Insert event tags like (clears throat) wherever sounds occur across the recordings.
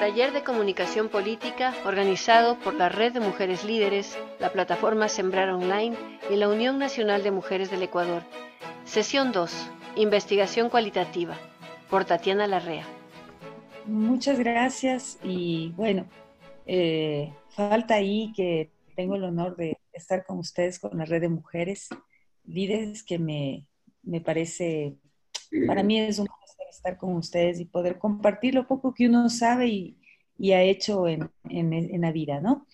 Taller de Comunicación Política organizado por la Red de Mujeres Líderes, la plataforma Sembrar Online y la Unión Nacional de Mujeres del Ecuador. Sesión 2. Investigación cualitativa. Por Tatiana Larrea. Muchas gracias y bueno, eh, falta ahí que tengo el honor de estar con ustedes con la Red de Mujeres Líderes que me, me parece, para mí es un estar con ustedes y poder compartir lo poco que uno sabe y, ha hecho en, la vida, ¿no?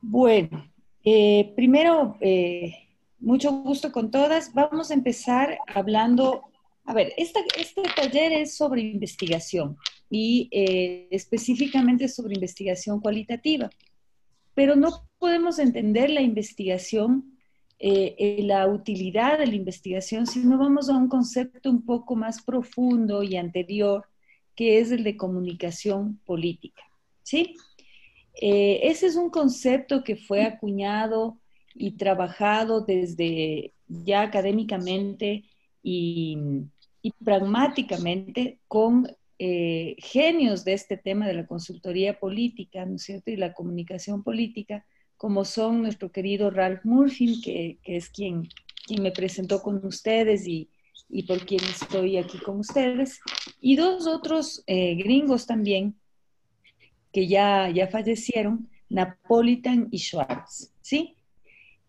Bueno, eh, primero, eh, mucho gusto con todas. Vamos a empezar hablando, a ver, este taller es sobre investigación y eh, específicamente sobre investigación cualitativa, pero no podemos entender la investigación eh, eh, la utilidad de la investigación, sino vamos a un concepto un poco más profundo y anterior, que es el de comunicación política. ¿sí? Eh, ese es un concepto que fue acuñado y trabajado desde ya académicamente y, pragmáticamente con genios de este tema de la consultoría política, ¿no es cierto? Y la comunicación política, como son nuestro querido Ralph Murphy, que, es quien, quien, me presentó con ustedes y, por quien estoy aquí con ustedes, y dos otros eh, gringos también, que ya, ya fallecieron, Napolitan y Schwartz, ¿sí?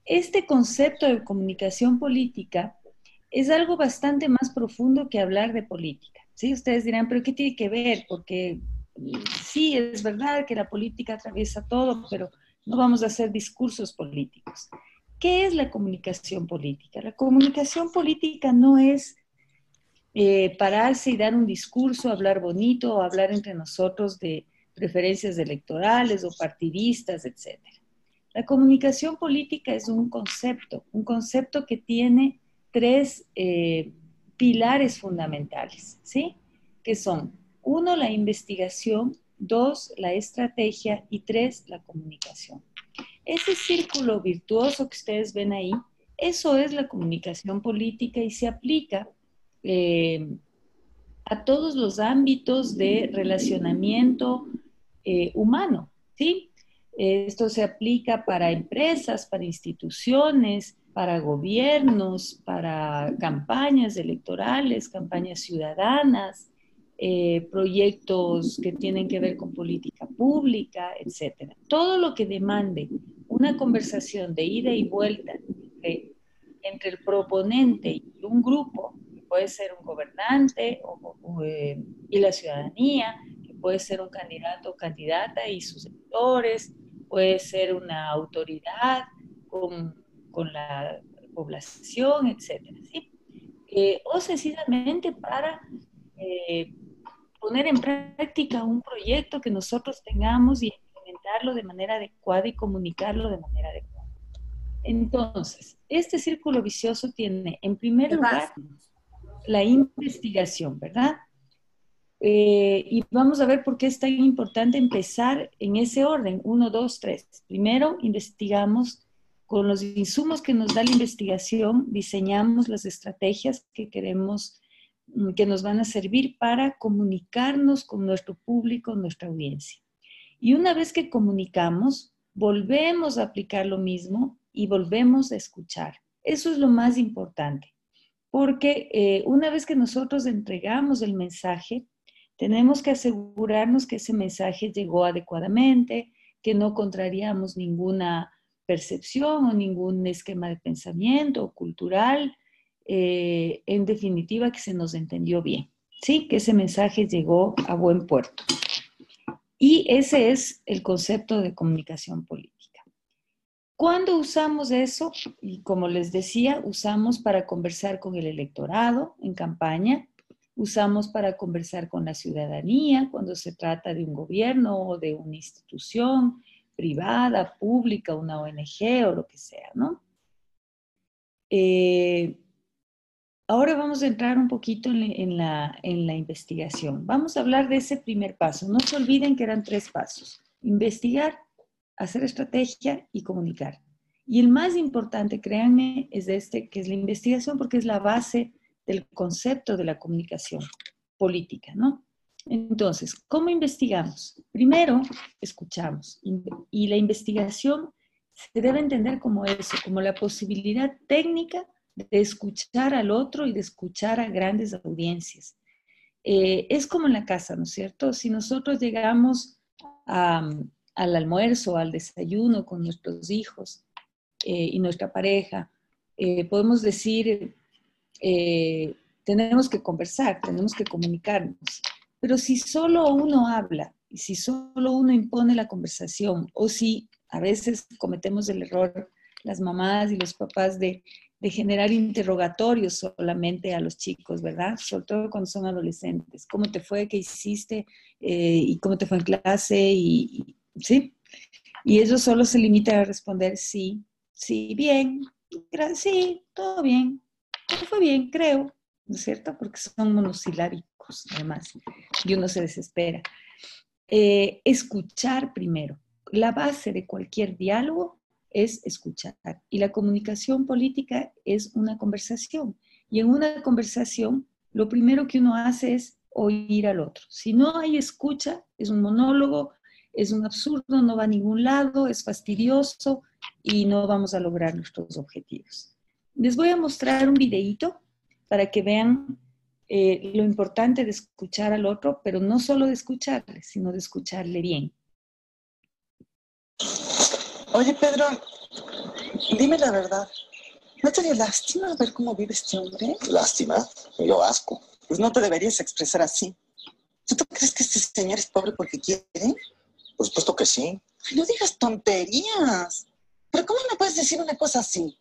Este concepto de comunicación política es algo bastante más profundo que hablar de política, ¿sí? Ustedes dirán, pero ¿qué tiene que ver? Porque sí, es verdad que la política atraviesa todo, pero no vamos a hacer discursos políticos. ¿Qué es la comunicación política? La comunicación política no es eh, pararse y dar un discurso, hablar bonito o hablar entre nosotros de preferencias electorales o partidistas, etc. La comunicación política es un concepto, un concepto que tiene tres eh, pilares fundamentales, ¿sí? Que son, uno, la investigación, dos, la estrategia y tres, la comunicación. Ese círculo virtuoso que ustedes ven ahí, eso es la comunicación política y se aplica eh, a todos los ámbitos de relacionamiento eh, humano, ¿sí? Esto se aplica para empresas, para instituciones, para gobiernos, para campañas electorales, campañas ciudadanas, eh, proyectos que tienen que ver con política pública, etcétera. Todo lo que demande una conversación de ida y vuelta entre, el proponente y un grupo, que puede ser un gobernante eh, y la ciudadanía, que puede ser un candidato o candidata y sus sectores, puede ser una autoridad con, la población, etcétera, ¿sí? Eh, o sencillamente para poner en práctica un proyecto que nosotros tengamos y implementarlo de manera adecuada y comunicarlo de manera adecuada. Entonces, este círculo vicioso tiene, en primer lugar, la investigación, ¿verdad? Eh, y vamos a ver por qué es tan importante empezar en ese orden, uno, dos, tres. Primero, investigamos con los insumos que nos da la investigación, diseñamos las estrategias que queremos que nos van a servir para comunicarnos con nuestro público, nuestra audiencia. Y una vez que comunicamos, volvemos a aplicar lo mismo y volvemos a escuchar. Eso es lo más importante, porque eh, una vez que nosotros entregamos el mensaje, tenemos que asegurarnos que ese mensaje llegó adecuadamente, que no contrariamos ninguna percepción o ningún esquema de pensamiento cultural, eh, en definitiva, que se nos entendió bien, ¿sí? Que ese mensaje llegó a buen puerto. Y ese es el concepto de comunicación política. ¿Cuándo usamos eso? Y como les decía, usamos para conversar con el electorado en campaña, usamos para conversar con la ciudadanía cuando se trata de un gobierno o de una institución privada, pública, una ONG o lo que sea, ¿no? Eh, Ahora vamos a entrar un poquito en la, investigación. Vamos a hablar de ese primer paso. No se olviden que eran tres pasos. Investigar, hacer estrategia y comunicar. Y el más importante, créanme, es este, que es la investigación, porque es la base del concepto de la comunicación política, ¿no? Entonces, ¿cómo investigamos? Primero, escuchamos. Y la investigación se debe entender como eso, como la posibilidad técnica de escuchar al otro y de escuchar a grandes audiencias. Eh, es como en la casa, ¿no es cierto? Si nosotros llegamos al almuerzo, al desayuno con nuestros hijos eh, y nuestra pareja, eh, podemos decir, tenemos que conversar, tenemos que comunicarnos. Pero si solo uno habla y si solo uno impone la conversación o si a veces cometemos el error las mamás y los papás de, generar interrogatorios solamente a los chicos, ¿verdad? Sobre todo cuando son adolescentes. ¿Cómo te fue? ¿Qué hiciste? Eh, ¿Y cómo te fue en clase? Y, ¿Sí? Y ellos solo se limitan a responder sí, sí, bien, sí, todo bien, todo fue bien, creo, ¿no es cierto? Porque son monosilábicos, además, y uno se desespera. Eh, escuchar primero. La base de cualquier diálogo es escuchar. Y la comunicación política es una conversación. Y en una conversación, lo primero que uno hace es oír al otro. Si no hay escucha, es un monólogo, es un absurdo, no va a ningún lado, es fastidioso y no vamos a lograr nuestros objetivos. Les voy a mostrar un videíto para que vean eh, lo importante de escuchar al otro, pero no solo de escucharle, sino de escucharle bien. Oye, Pedro, dime la verdad. ¿No te dio lástima ver cómo vive este hombre? ¿Lástima? Yo asco. Pues no te deberías expresar así. ¿Tú, crees que este señor es pobre porque quiere? Por supuesto que sí. no digas tonterías. ¿Pero cómo me puedes decir una cosa así?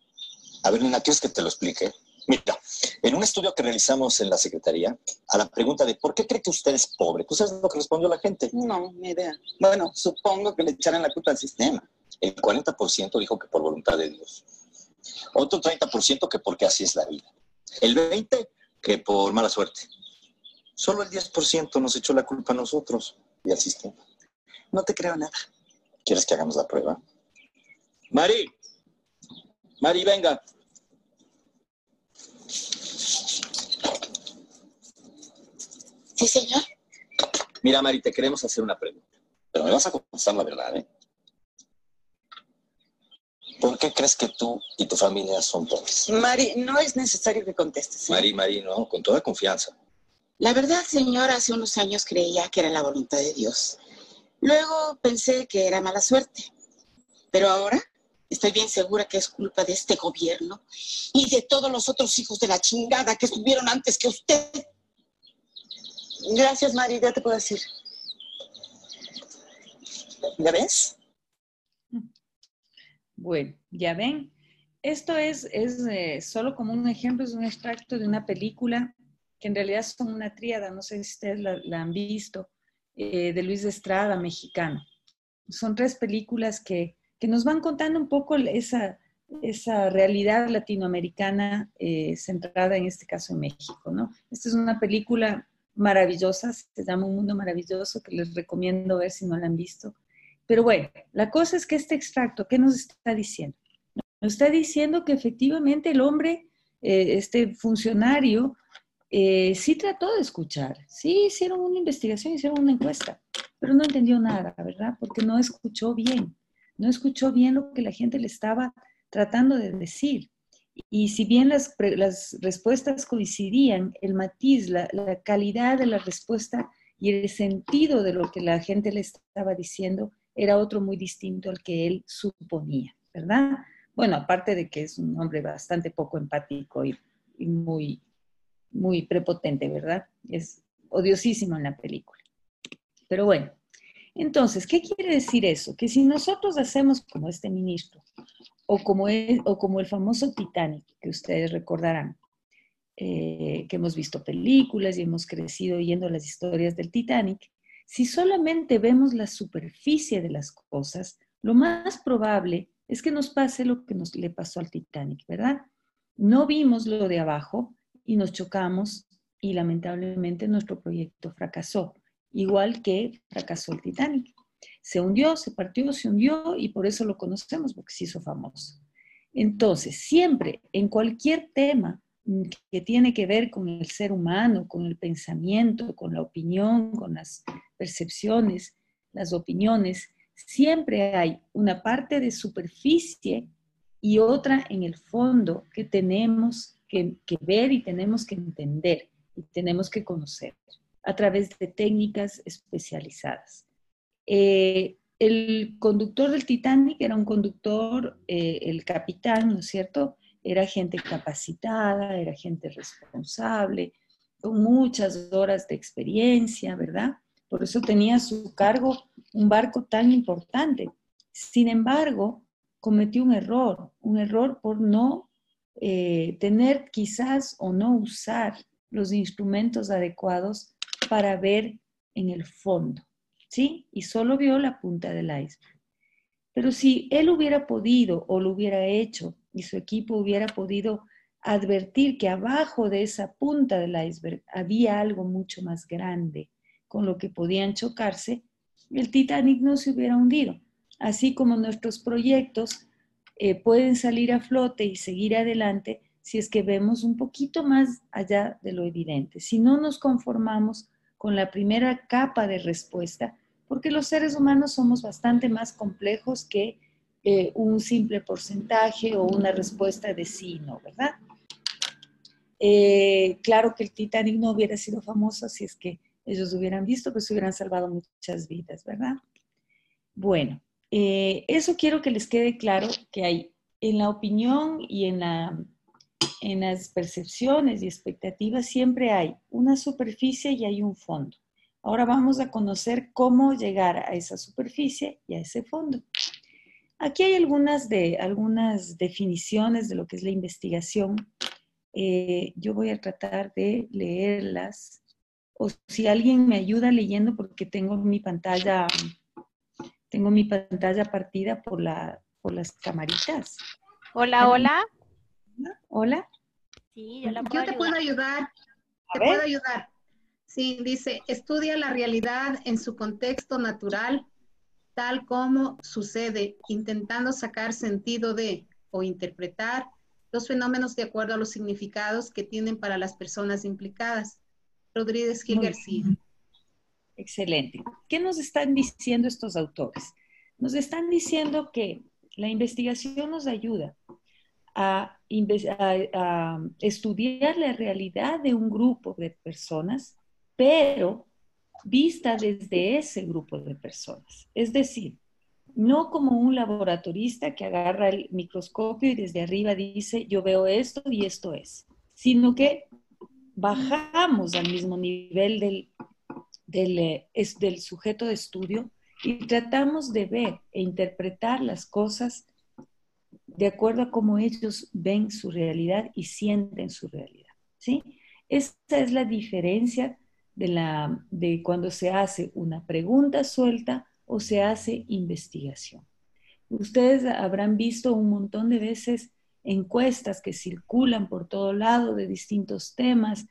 A ver, nena, ¿quieres que te lo explique? Mira, en un estudio que realizamos en la Secretaría, a la pregunta de ¿por qué cree que usted es pobre? ¿Tú sabes lo que respondió la gente? No, ni idea. Bueno, supongo que le echarán la culpa al sistema. El 40% dijo que por voluntad de Dios. Otro 30% que porque así es la vida. El 20% que por mala suerte. Solo el 10% nos echó la culpa a nosotros y al sistema. No te creo nada. ¿Quieres que hagamos la prueba? Mari, Mari, venga. Sí, señor. Mira, Mari, te queremos hacer una pregunta. Pero me vas a contestar la verdad, ¿eh? ¿Por qué crees que tú y tu familia son pobres? Mari, no es necesario que contestes. ¿eh? Mari, Mari, no, con toda confianza. La verdad, señor, hace unos años creía que era la voluntad de Dios. Luego pensé que era mala suerte. Pero ahora estoy bien segura que es culpa de este gobierno y de todos los otros hijos de la chingada que estuvieron antes que usted. Gracias, Mari, ya te puedo decir. ¿Ya ves? Bueno, ya ven. Esto es, es eh, solo como un ejemplo, es un extracto de una película que en realidad son una tríada, no sé si ustedes la, han visto, eh, de Luis Estrada, mexicano. Son tres películas que, nos van contando un poco esa, esa realidad latinoamericana eh, centrada en este caso en México, ¿no? Esta es una película maravillosa, se llama Un Mundo Maravilloso, que les recomiendo ver si no la han visto. Pero bueno, la cosa es que este extracto, ¿qué nos está diciendo? Nos está diciendo que efectivamente el hombre, eh, este funcionario, eh, sí trató de escuchar, sí hicieron una investigación, hicieron una encuesta, pero no entendió nada, ¿verdad? Porque no escuchó bien, no escuchó bien lo que la gente le estaba tratando de decir. Y si bien las, respuestas coincidían, el matiz, la, calidad de la respuesta y el sentido de lo que la gente le estaba diciendo era otro muy distinto al que él suponía, ¿verdad? Bueno, aparte de que es un hombre bastante poco empático y, muy, muy prepotente, ¿verdad? Es odiosísimo en la película. Pero bueno, entonces, ¿qué quiere decir eso? Que si nosotros hacemos como este ministro, o como el, o como el famoso Titanic, que ustedes recordarán, eh, que hemos visto películas y hemos crecido oyendo las historias del Titanic, si solamente vemos la superficie de las cosas, lo más probable es que nos pase lo que nos le pasó al Titanic, ¿verdad? No vimos lo de abajo y nos chocamos y lamentablemente nuestro proyecto fracasó, igual que fracasó el Titanic. Se hundió, se partió, se hundió y por eso lo conocemos, porque se hizo famoso. Entonces, siempre, en cualquier tema, que tiene que ver con el ser humano, con el pensamiento, con la opinión, con las percepciones, las opiniones, siempre hay una parte de superficie y otra en el fondo que tenemos que, ver y tenemos que entender y tenemos que conocer a través de técnicas especializadas. Eh, el conductor del Titanic era un conductor, eh, el capitán, ¿no es cierto? Era gente capacitada, era gente responsable, con muchas horas de experiencia, ¿verdad? Por eso tenía a su cargo un barco tan importante. Sin embargo, cometió un error, un error por no eh, tener quizás o no usar los instrumentos adecuados para ver en el fondo, ¿sí? Y solo vio la punta del iceberg. Pero si él hubiera podido o lo hubiera hecho y su equipo hubiera podido advertir que abajo de esa punta del iceberg había algo mucho más grande con lo que podían chocarse, el Titanic no se hubiera hundido. Así como nuestros proyectos eh, pueden salir a flote y seguir adelante si es que vemos un poquito más allá de lo evidente. Si no nos conformamos con la primera capa de respuesta, porque los seres humanos somos bastante más complejos que eh, un simple porcentaje o una respuesta de sí, ¿no? ¿Verdad? Eh, claro que el Titanic no hubiera sido famoso si es que ellos hubieran visto, pues hubieran salvado muchas vidas, ¿verdad? Bueno, eh, eso quiero que les quede claro que hay en la opinión y en, en las percepciones y expectativas siempre hay una superficie y hay un fondo. Ahora vamos a conocer cómo llegar a esa superficie y a ese fondo. Aquí hay algunas, de, algunas definiciones de lo que es la investigación. Eh, yo voy a tratar de leerlas o si alguien me ayuda leyendo porque tengo mi pantalla, tengo mi pantalla partida por, la, por las camaritas. Hola, hola. Hola. Sí, yo, te puedo ayudar. te puedo ayudar. Sí, dice, estudia la realidad en su contexto natural, tal como sucede, intentando sacar sentido de o interpretar los fenómenos de acuerdo a los significados que tienen para las personas implicadas. Rodríguez Gil García. Excelente. ¿Qué nos están diciendo estos autores? Nos están diciendo que la investigación nos ayuda a, estudiar la realidad de un grupo de personas, pero vista desde ese grupo de personas. Es decir, no como un laboratorista que agarra el microscopio y desde arriba dice, yo veo esto y esto es, sino que bajamos al mismo nivel del, del, eh, del sujeto de estudio y tratamos de ver e interpretar las cosas de acuerdo a cómo ellos ven su realidad y sienten su realidad. ¿sí? Esta es la diferencia de, la, de cuando se hace una pregunta suelta o se hace investigación. Ustedes habrán visto un montón de veces encuestas que circulan por todo lado de distintos temas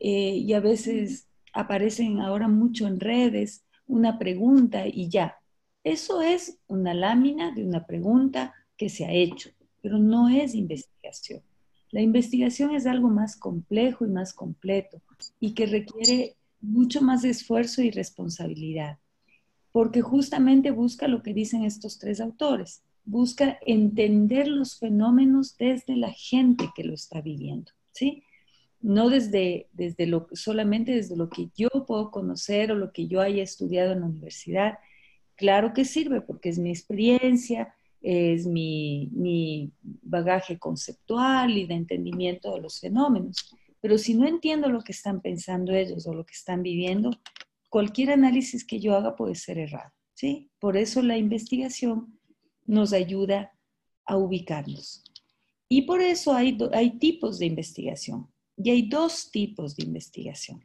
eh, y a veces aparecen ahora mucho en redes una pregunta y ya. Eso es una lámina de una pregunta que se ha hecho, pero no es investigación. La investigación es algo más complejo y más completo y que requiere mucho más esfuerzo y responsabilidad, porque justamente busca lo que dicen estos tres autores, busca entender los fenómenos desde la gente que lo está viviendo, ¿sí? No desde, desde lo, solamente desde lo que yo puedo conocer o lo que yo haya estudiado en la universidad. Claro que sirve porque es mi experiencia, es mi, mi bagaje conceptual y de entendimiento de los fenómenos. Pero si no entiendo lo que están pensando ellos o lo que están viviendo, cualquier análisis que yo haga puede ser errado. ¿sí? Por eso la investigación nos ayuda a ubicarnos. Y por eso hay, hay tipos de investigación. Y hay dos tipos de investigación.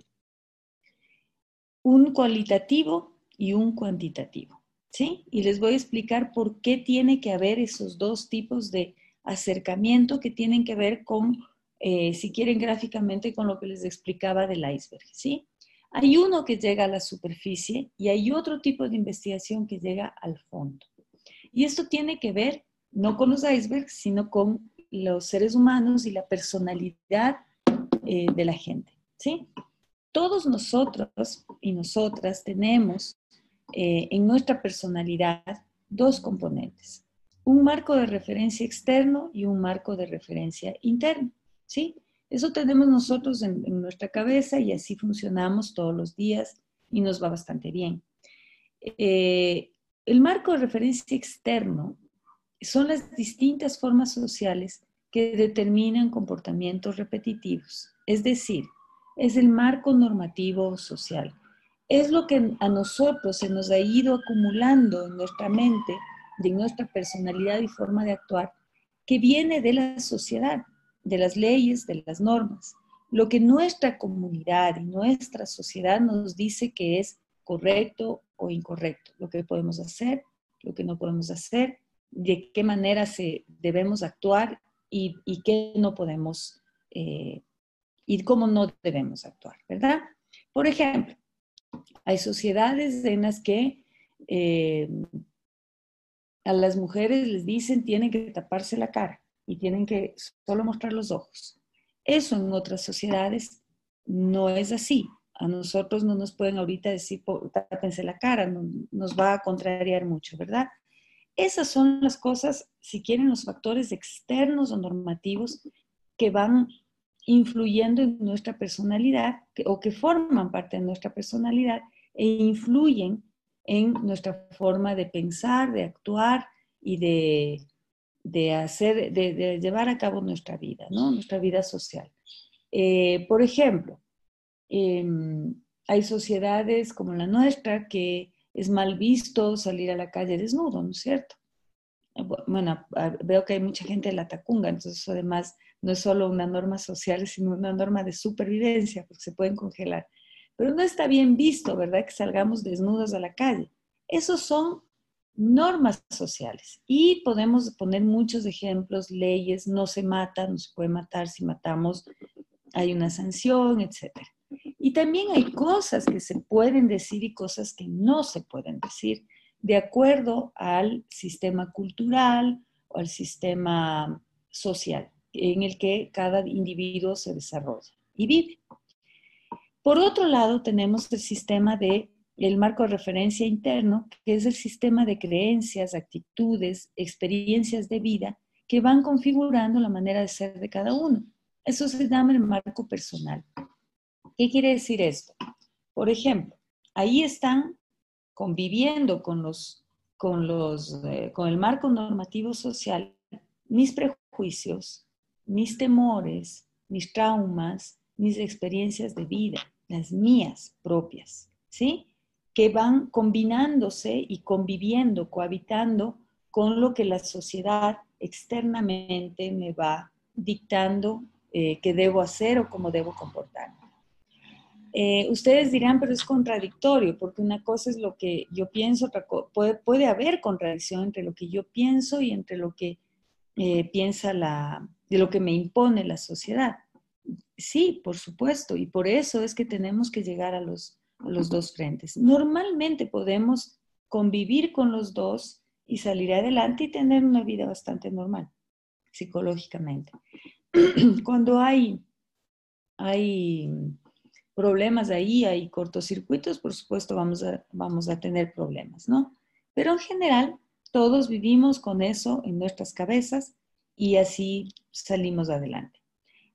Un cualitativo y un cuantitativo. ¿Sí? Y les voy a explicar por qué tiene que haber esos dos tipos de acercamiento que tienen que ver con, eh, si quieren gráficamente, con lo que les explicaba del iceberg. ¿Sí? Hay uno que llega a la superficie y hay otro tipo de investigación que llega al fondo. Y esto tiene que ver no con los icebergs, sino con los seres humanos y la personalidad eh, de la gente, ¿sí? Todos nosotros y nosotras tenemos eh, en nuestra personalidad dos componentes, un marco de referencia externo y un marco de referencia interno, ¿sí? Eso tenemos nosotros en, nuestra cabeza y así funcionamos todos los días y nos va bastante bien. Eh, el marco de referencia externo son las distintas formas sociales que determinan comportamientos repetitivos, es decir, es el marco normativo social. Es lo que a nosotros se nos ha ido acumulando en nuestra mente, de nuestra personalidad y forma de actuar, que viene de la sociedad, de las leyes, de las normas. Lo que nuestra comunidad y nuestra sociedad nos dice que es correcto o incorrecto, lo que podemos hacer, lo que no podemos hacer, de qué manera se, debemos actuar y, qué no podemos eh, y cómo no debemos actuar, ¿verdad? Por ejemplo, hay sociedades en las que eh, a las mujeres les dicen tienen que taparse la cara y tienen que solo mostrar los ojos. Eso en otras sociedades no es así. A nosotros no nos pueden ahorita decir tápense la cara, nos va a contrariar mucho, ¿verdad? Esas son las cosas, si quieren, los factores externos o normativos que van influyendo en nuestra personalidad o que forman parte de nuestra personalidad e influyen en nuestra forma de pensar, de actuar y de, hacer, de, llevar a cabo nuestra vida, ¿no? nuestra vida social. Eh, por ejemplo, em, hay sociedades como la nuestra que es mal visto salir a la calle desnudo, ¿no es cierto? Bueno, veo que hay mucha gente en la tacunga, entonces además no es solo una norma social, sino una norma de supervivencia, porque se pueden congelar. Pero no está bien visto, ¿verdad? Que salgamos desnudos a la calle. Esos son normas sociales. Y podemos poner muchos ejemplos, leyes, no se mata, no se puede matar, si matamos hay una sanción, etcétera. Y también hay cosas que se pueden decir y cosas que no se pueden decir de acuerdo al sistema cultural o al sistema social en el que cada individuo se desarrolla y vive. Por otro lado, tenemos el sistema de el marco de referencia interno, que es el sistema de creencias, actitudes, experiencias de vida que van configurando la manera de ser de cada uno. Eso se llama el marco personal. ¿Qué quiere decir esto? Por ejemplo, ahí están conviviendo con, los, con, los, eh, con el marco normativo social mis prejuicios, mis temores, mis traumas, mis experiencias de vida, las mías propias, ¿sí? Que van combinándose y conviviendo, cohabitando con lo que la sociedad externamente me va dictando eh, que debo hacer o cómo debo comportarme. Eh, ustedes dirán, pero es contradictorio, porque una cosa es lo que yo pienso, otra puede, puede haber contradicción entre lo que yo pienso y entre lo que eh, piensa la, de lo que me impone la sociedad. Sí, por supuesto, y por eso es que tenemos que llegar a los, los dos frentes. Normalmente podemos convivir con los dos y salir adelante y tener una vida bastante normal, psicológicamente. (clears throat) Cuando hay, hay problemas ahí, hay cortocircuitos, por supuesto vamos a, vamos a tener problemas, ¿no? Pero en general, todos vivimos con eso en nuestras cabezas y así salimos adelante.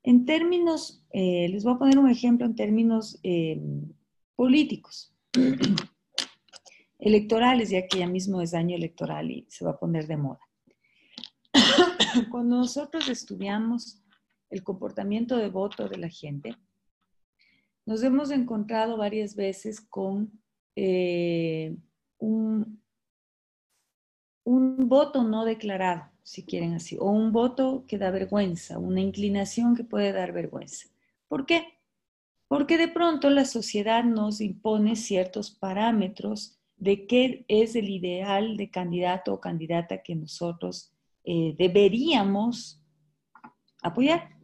En términos, eh, les voy a poner un ejemplo en términos eh, políticos, (clears throat) electorales, ya que ya mismo es año electoral y se va a poner de moda. (clears throat) Cuando nosotros estudiamos el comportamiento de voto de la gente, nos hemos encontrado varias veces con eh, un, un voto no declarado, si quieren así, o un voto que da vergüenza, una inclinación que puede dar vergüenza. ¿Por qué? Porque de pronto la sociedad nos impone ciertos parámetros de qué es el ideal de candidato o candidata que nosotros eh, deberíamos apoyar.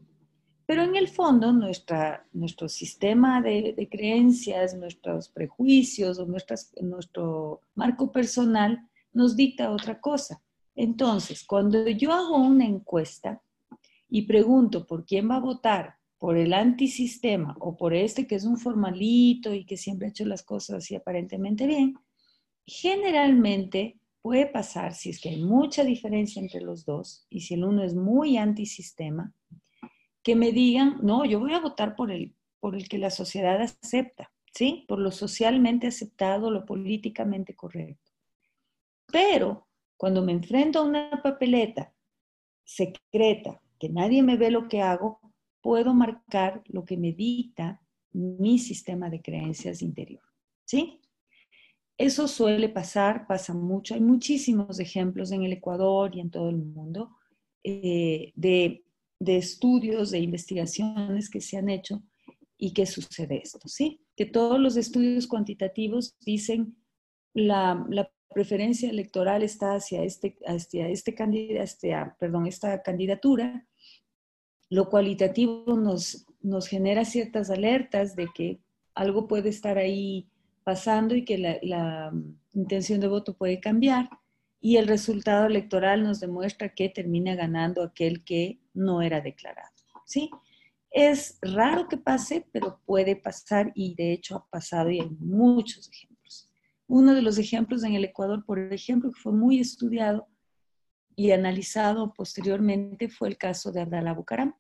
Pero en el fondo, nuestra, nuestro sistema de, creencias, nuestros prejuicios o nuestras, nuestro marco personal nos dicta otra cosa. Entonces, cuando yo hago una encuesta y pregunto por quién va a votar por el antisistema o por este que es un formalito y que siempre ha hecho las cosas así aparentemente bien, generalmente puede pasar, si es que hay mucha diferencia entre los dos y si el uno es muy antisistema, que me digan, no, yo voy a votar por el, por el que la sociedad acepta, ¿sí? Por lo socialmente aceptado, lo políticamente correcto. Pero cuando me enfrento a una papeleta secreta, que nadie me ve lo que hago, puedo marcar lo que me dicta mi sistema de creencias interior, ¿sí? Eso suele pasar, pasa mucho. Hay muchísimos ejemplos en el Ecuador y en todo el mundo eh, de de estudios, de investigaciones que se han hecho y que sucede esto, ¿sí? Que todos los estudios cuantitativos dicen la, la preferencia electoral está hacia este, hacia este candidato, perdón, esta candidatura. Lo cualitativo nos, nos genera ciertas alertas de que algo puede estar ahí pasando y que la, la intención de voto puede cambiar y el resultado electoral nos demuestra que termina ganando aquel que no era declarado. ¿sí? Es raro que pase, pero puede pasar y de hecho ha pasado y hay muchos ejemplos. Uno de los ejemplos en el Ecuador, por ejemplo, que fue muy estudiado y analizado posteriormente fue el caso de Abdalá Bucaram.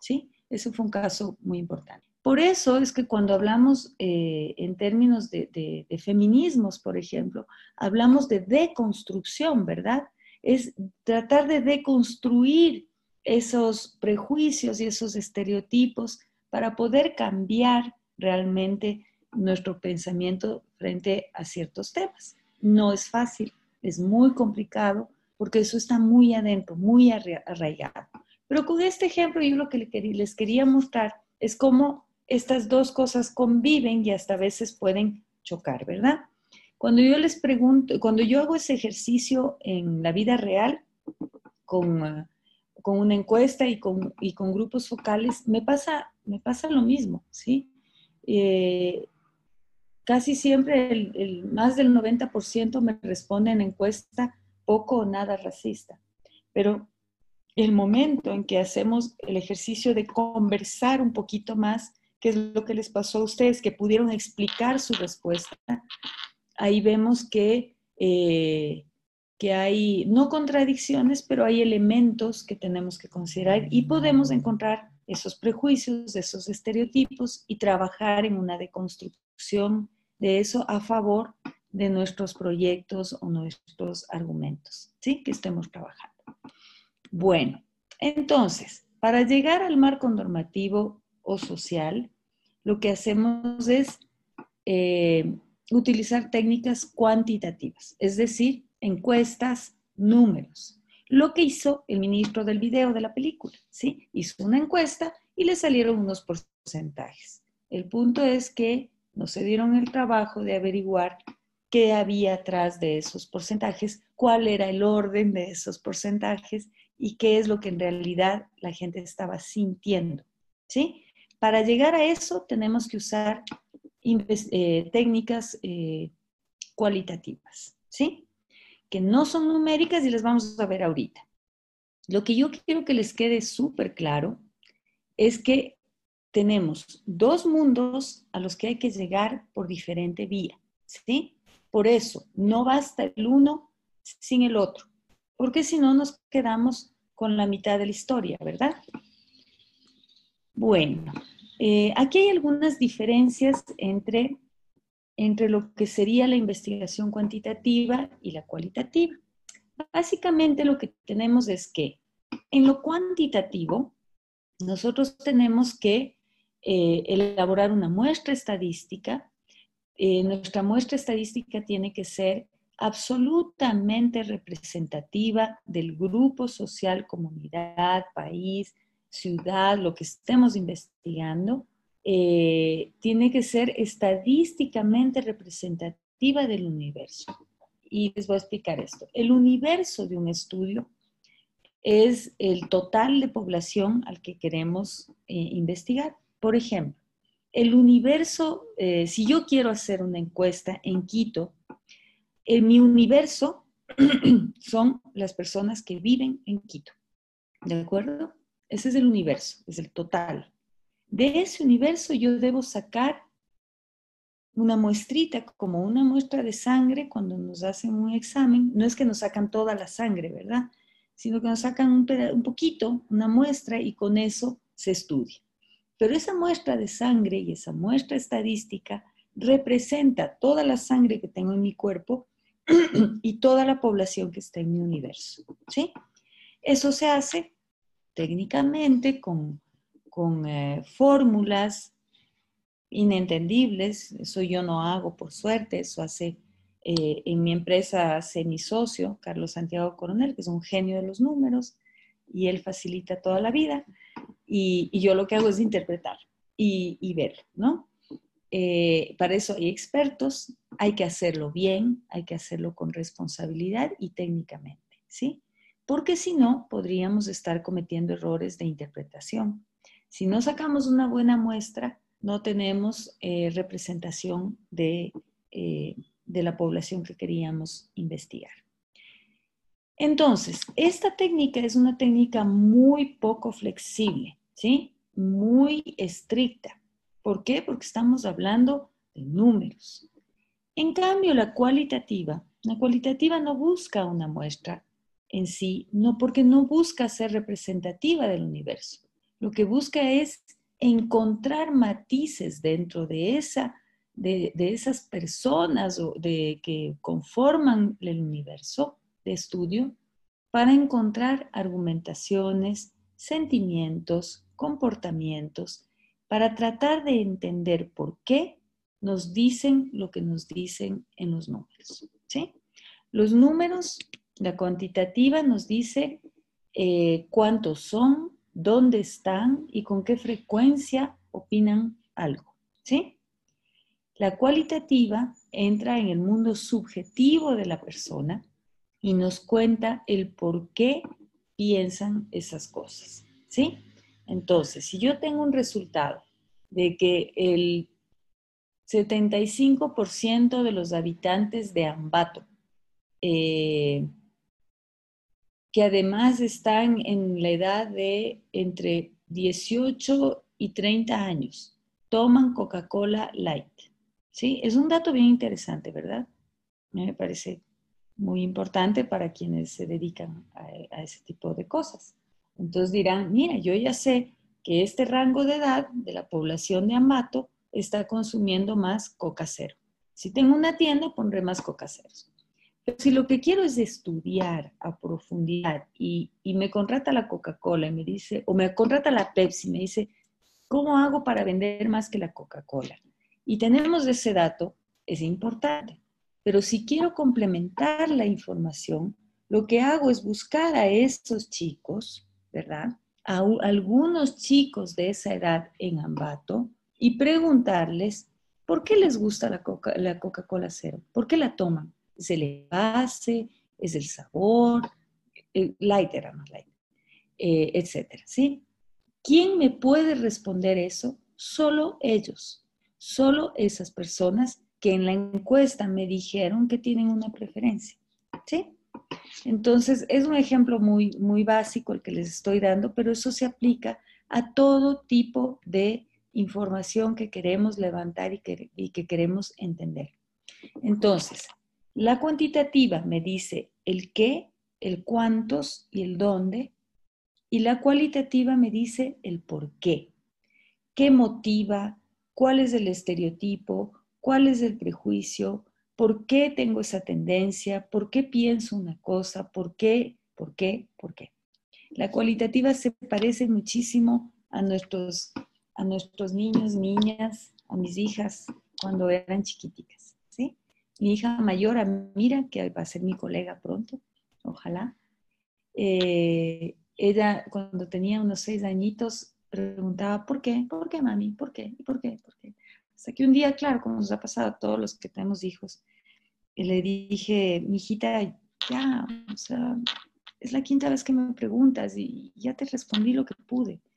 ¿sí? Ese fue un caso muy importante. Por eso es que cuando hablamos eh, en términos de, feminismos, por ejemplo, hablamos de deconstrucción, ¿verdad? Es tratar de deconstruir esos prejuicios y esos estereotipos para poder cambiar realmente nuestro pensamiento frente a ciertos temas. No es fácil, es muy complicado porque eso está muy adentro, muy arraigado. Pero con este ejemplo yo lo que les quería mostrar es cómo estas dos cosas conviven y hasta a veces pueden chocar, ¿verdad? Cuando yo les pregunto, cuando yo hago ese ejercicio en la vida real, con, ah, con una encuesta y con, y con, grupos focales, me pasa, me pasa lo mismo, ¿sí? Eh, casi siempre el, más del 90% me responde en encuesta poco o nada racista, pero el momento en que hacemos el ejercicio de conversar un poquito más, qué es lo que les pasó a ustedes, que pudieron explicar su respuesta, ahí vemos que, eh, que hay no contradicciones, pero hay elementos que tenemos que considerar y podemos encontrar esos prejuicios, esos estereotipos y trabajar en una deconstrucción de eso a favor de nuestros proyectos o nuestros argumentos, ¿sí? Que estemos trabajando. Bueno, entonces, para llegar al marco normativo o social, lo que hacemos es eh, utilizar técnicas cuantitativas, es decir, encuestas, números. Lo que hizo el ministro del video de la película, ¿sí? Hizo una encuesta y le salieron unos porcentajes. El punto es que no se dieron el trabajo de averiguar qué había atrás de esos porcentajes, cuál era el orden de esos porcentajes y qué es lo que en realidad la gente estaba sintiendo, ¿sí? Para llegar a eso tenemos que usar eh, técnicas eh, cualitativas, ¿sí? Que no son numéricas y las vamos a ver ahorita. Lo que yo quiero que les quede súper claro es que tenemos dos mundos a los que hay que llegar por diferente vía, ¿sí? Por eso, no basta el uno sin el otro, porque si no nos quedamos con la mitad de la historia, ¿verdad? Bueno, eh, aquí hay algunas diferencias entre, entre lo que sería la investigación cuantitativa y la cualitativa. Básicamente lo que tenemos es que en lo cuantitativo, nosotros tenemos que eh, elaborar una muestra estadística. Eh, nuestra muestra estadística tiene que ser absolutamente representativa del grupo social, comunidad, país, ciudad, lo que estemos investigando, eh, tiene que ser estadísticamente representativa del universo. Y les voy a explicar esto. El universo de un estudio es el total de población al que queremos eh, investigar. Por ejemplo, el universo, eh, si yo quiero hacer una encuesta en Quito, en mi universo (clears throat) son las personas que viven en Quito. ¿De acuerdo? Ese es el universo, es el total. De ese universo yo debo sacar una muestrita, como una muestra de sangre cuando nos hacen un examen. No es que nos sacan toda la sangre, ¿verdad? Sino que nos sacan un, un poquito, una muestra, y con eso se estudia. Pero esa muestra de sangre y esa muestra estadística representa toda la sangre que tengo en mi cuerpo (clears throat) y toda la población que está en mi universo. ¿sí? Eso se hace técnicamente con, con eh, fórmulas inentendibles. Eso yo no hago por suerte, eso hace eh, en mi empresa hace mi socio, Carlos Santiago Coronel, que es un genio de los números, y él facilita toda la vida. Y, yo lo que hago es interpretar y, y ver, ¿no? Eh, para eso hay expertos, hay que hacerlo bien, hay que hacerlo con responsabilidad y técnicamente, ¿sí? Porque si no, podríamos estar cometiendo errores de interpretación. Si no sacamos una buena muestra, no tenemos eh, representación de, eh, de la población que queríamos investigar. Entonces, esta técnica es una técnica muy poco flexible, ¿sí? Muy estricta. ¿Por qué? Porque estamos hablando de números. En cambio, la cualitativa, la cualitativa no busca una muestra en sí, no porque no busca ser representativa del universo. Lo que busca es encontrar matices dentro de, esa, de, esas personas de, que conforman el universo de estudio para encontrar argumentaciones, sentimientos, comportamientos para tratar de entender por qué nos dicen lo que nos dicen en los números. ¿sí? Los números, la cuantitativa nos dice eh, cuántos son, dónde están y con qué frecuencia opinan algo. ¿sí? La cualitativa entra en el mundo subjetivo de la persona y nos cuenta el por qué piensan esas cosas. ¿sí? Entonces, si yo tengo un resultado de que el 75% de los habitantes de Ambato, eh, que además están en la edad de entre 18 y 30 años, toman Coca-Cola Light. ¿Sí? Es un dato bien interesante, ¿verdad? Me parece muy importante para quienes se dedican a ese tipo de cosas. Entonces dirán, mira, yo ya sé que este rango de edad de la población de Ambato está consumiendo más coca cero. Si tengo una tienda, pondré más coca cero. Pero si lo que quiero es estudiar a profundidad y, y me contrata la Coca-Cola y me dice, o me contrata la Pepsi y me dice, ¿cómo hago para vender más que la Coca-Cola? Y tenemos ese dato, es importante. Pero si quiero complementar la información, lo que hago es buscar a estos chicos ¿verdad? A algunos chicos de esa edad en Ambato y preguntarles por qué les gusta la Coca-Cola cero, por qué la toman. ¿Es el envase? ¿Es el sabor? El light era más light, eh, etcétera, ¿sí? ¿Quién me puede responder eso? Solo ellos, solo esas personas que en la encuesta me dijeron que tienen una preferencia, ¿sí? Entonces, es un ejemplo muy, muy básico el que les estoy dando, pero eso se aplica a todo tipo de información que queremos levantar y que, y que queremos entender. Entonces, la cuantitativa me dice el qué, el cuántos y el dónde, y la cualitativa me dice el por qué. ¿Qué motiva? ¿Cuál es el estereotipo? ¿Cuál es el prejuicio? ¿Por qué tengo esa tendencia? ¿Por qué pienso una cosa? ¿Por qué? ¿Por qué? ¿Por qué? La cualitativa se parece muchísimo a nuestros, a nuestros niños, niñas, a mis hijas cuando eran chiquiticas. ¿sí? Mi hija mayor, Amira, que va a ser mi colega pronto, ojalá, eh, ella cuando tenía unos seis añitos preguntaba, ¿por qué? ¿Por qué, mami? ¿Por qué? ¿Por qué? ¿Por qué? Hasta que un día, claro, como nos ha pasado a todos los que tenemos hijos, le dije, mi hijita, ya, o sea, es la quinta vez que me preguntas y ya te respondí lo que pude. (laughs)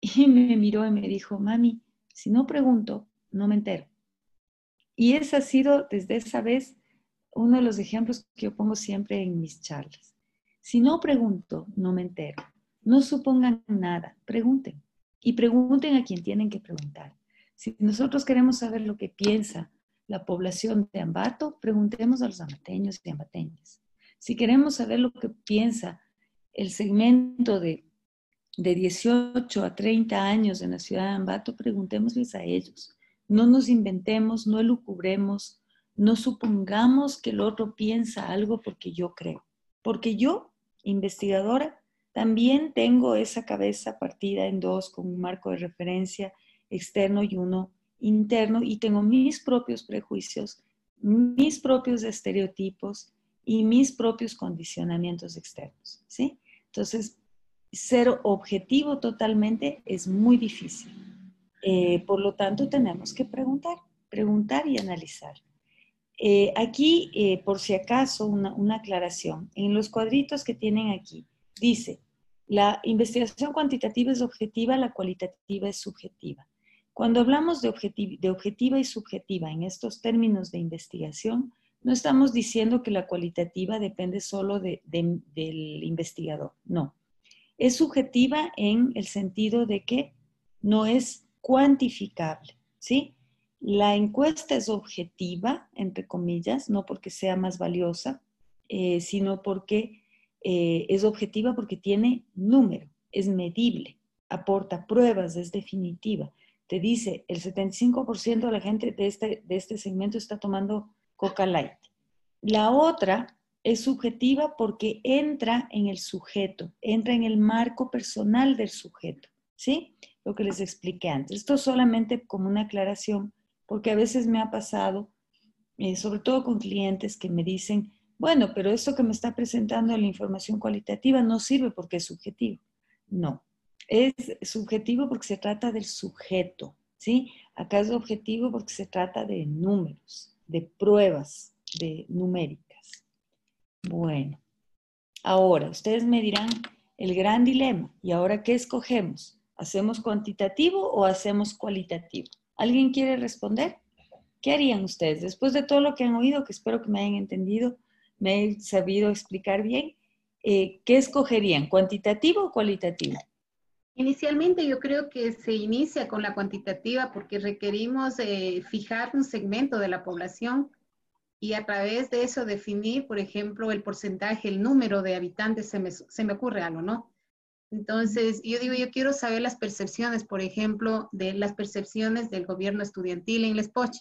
Y me miró y me dijo, mami, si no pregunto, no me entero. Y ese ha sido desde esa vez uno de los ejemplos que yo pongo siempre en mis charlas. Si no pregunto, no me entero. No supongan nada, pregunten. y pregunten a quien tienen que preguntar. Si nosotros queremos saber lo que piensa la población de Ambato, preguntemos a los ambateños y ambateñas. Si queremos saber lo que piensa el segmento de, de 18 a 30 años en la ciudad de Ambato, preguntémosles a ellos. No nos inventemos, no elucubremos, no supongamos que el otro piensa algo porque yo creo. Porque yo, investigadora, también tengo esa cabeza partida en dos con un marco de referencia externo y uno interno y tengo mis propios prejuicios, mis propios estereotipos y mis propios condicionamientos externos, ¿sí? Entonces, ser objetivo totalmente es muy difícil. Eh, por lo tanto, tenemos que preguntar, preguntar y analizar. Eh, aquí, eh, por si acaso, una, una aclaración. En los cuadritos que tienen aquí, dice, la investigación cuantitativa es objetiva, la cualitativa es subjetiva. Cuando hablamos de, objetiva y subjetiva en estos términos de investigación, no estamos diciendo que la cualitativa depende solo del investigador, no. Es subjetiva en el sentido de que no es cuantificable, ¿sí? La encuesta es objetiva, entre comillas, no porque sea más valiosa, eh, sino porque eh, es objetiva porque tiene número, es medible, aporta pruebas, es definitiva te dice el 75% de la gente de este, de este segmento está tomando Coca Light. La otra es subjetiva porque entra en el sujeto, entra en el marco personal del sujeto, ¿sí? Lo que les expliqué antes. Esto solamente como una aclaración, porque a veces me ha pasado, eh, sobre todo con clientes que me dicen, bueno, pero esto que me está presentando la información cualitativa no sirve porque es subjetivo. No, es subjetivo porque se trata del sujeto, ¿sí? Acá es objetivo porque se trata de números, de pruebas de numéricas. Bueno, ahora ustedes me dirán el gran dilema. ¿Y ahora qué escogemos? ¿Hacemos cuantitativo o hacemos cualitativo? ¿Alguien quiere responder? ¿Qué harían ustedes? Después de todo lo que han oído, que espero que me hayan entendido, me he sabido explicar bien, eh, ¿qué escogerían? ¿Cuantitativo o cualitativo? Inicialmente yo creo que se inicia con la cuantitativa porque requerimos eh, fijar un segmento de la población y a través de eso definir, por ejemplo, el porcentaje, el número de habitantes, se me, se me ocurre algo, ¿no? Entonces, yo digo, yo quiero saber las percepciones, por ejemplo, de las percepciones del gobierno estudiantil en Les Poch.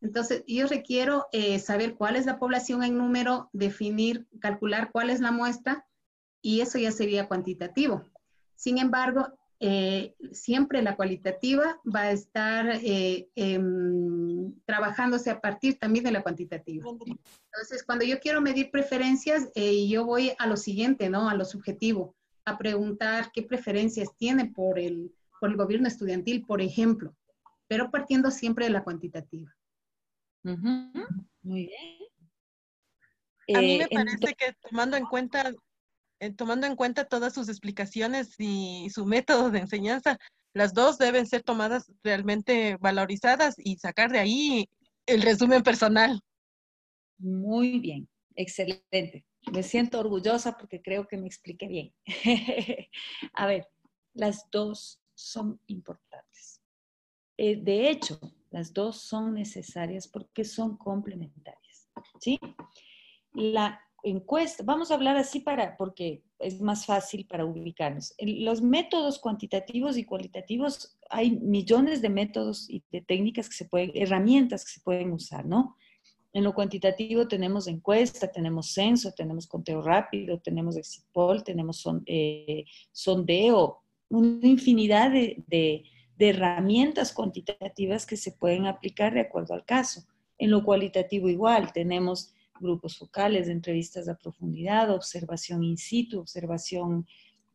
Entonces, yo requiero eh, saber cuál es la población en número, definir, calcular cuál es la muestra, y eso ya sería cuantitativo. Sin embargo, eh, siempre la cualitativa va a estar eh, em, trabajándose a partir también de la cuantitativa. Entonces, cuando yo quiero medir preferencias, eh, yo voy a lo siguiente, ¿no? A lo subjetivo, a preguntar qué preferencias tiene por el, por el gobierno estudiantil, por ejemplo, pero partiendo siempre de la cuantitativa. Muy bien. A mí me parece que tomando en cuenta eh, tomando en cuenta todas sus explicaciones y su método de enseñanza, las dos deben ser tomadas realmente valorizadas y sacar de ahí el resumen personal. Muy bien, excelente. Me siento orgullosa porque creo que me expliqué bien. (laughs) A ver, las dos son importantes. Eh, de hecho, las dos son necesarias porque son complementarias. ¿Sí? La encuesta, vamos a hablar así para, porque es más fácil para ubicarnos. los métodos cuantitativos y cualitativos, hay millones de métodos y de técnicas que se pueden, herramientas que se pueden usar, ¿no? En lo cuantitativo tenemos encuesta, tenemos censo, tenemos conteo rápido, tenemos exit poll, tenemos eh, sondeo, una infinidad de, de herramientas cuantitativas que se pueden aplicar de acuerdo al caso. En lo cualitativo igual, tenemos grupos focales, entrevistas a profundidad, observación in situ, observación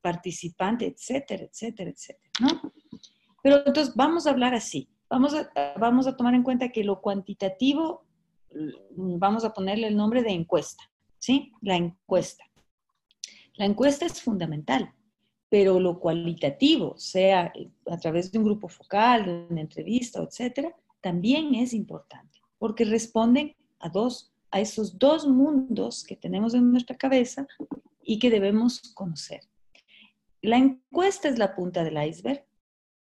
participante, etcétera, etcétera, etcétera, ¿no? Pero entonces vamos a hablar así, vamos a, vamos a tomar en cuenta que lo cuantitativo, vamos a ponerle el nombre de encuesta, ¿sí? La encuesta. La encuesta es fundamental, pero lo cualitativo, sea a través de un grupo focal, de una entrevista, etcétera, también es importante, porque responden a dos a esos dos mundos que tenemos en nuestra cabeza y que debemos conocer. La encuesta es la punta del iceberg,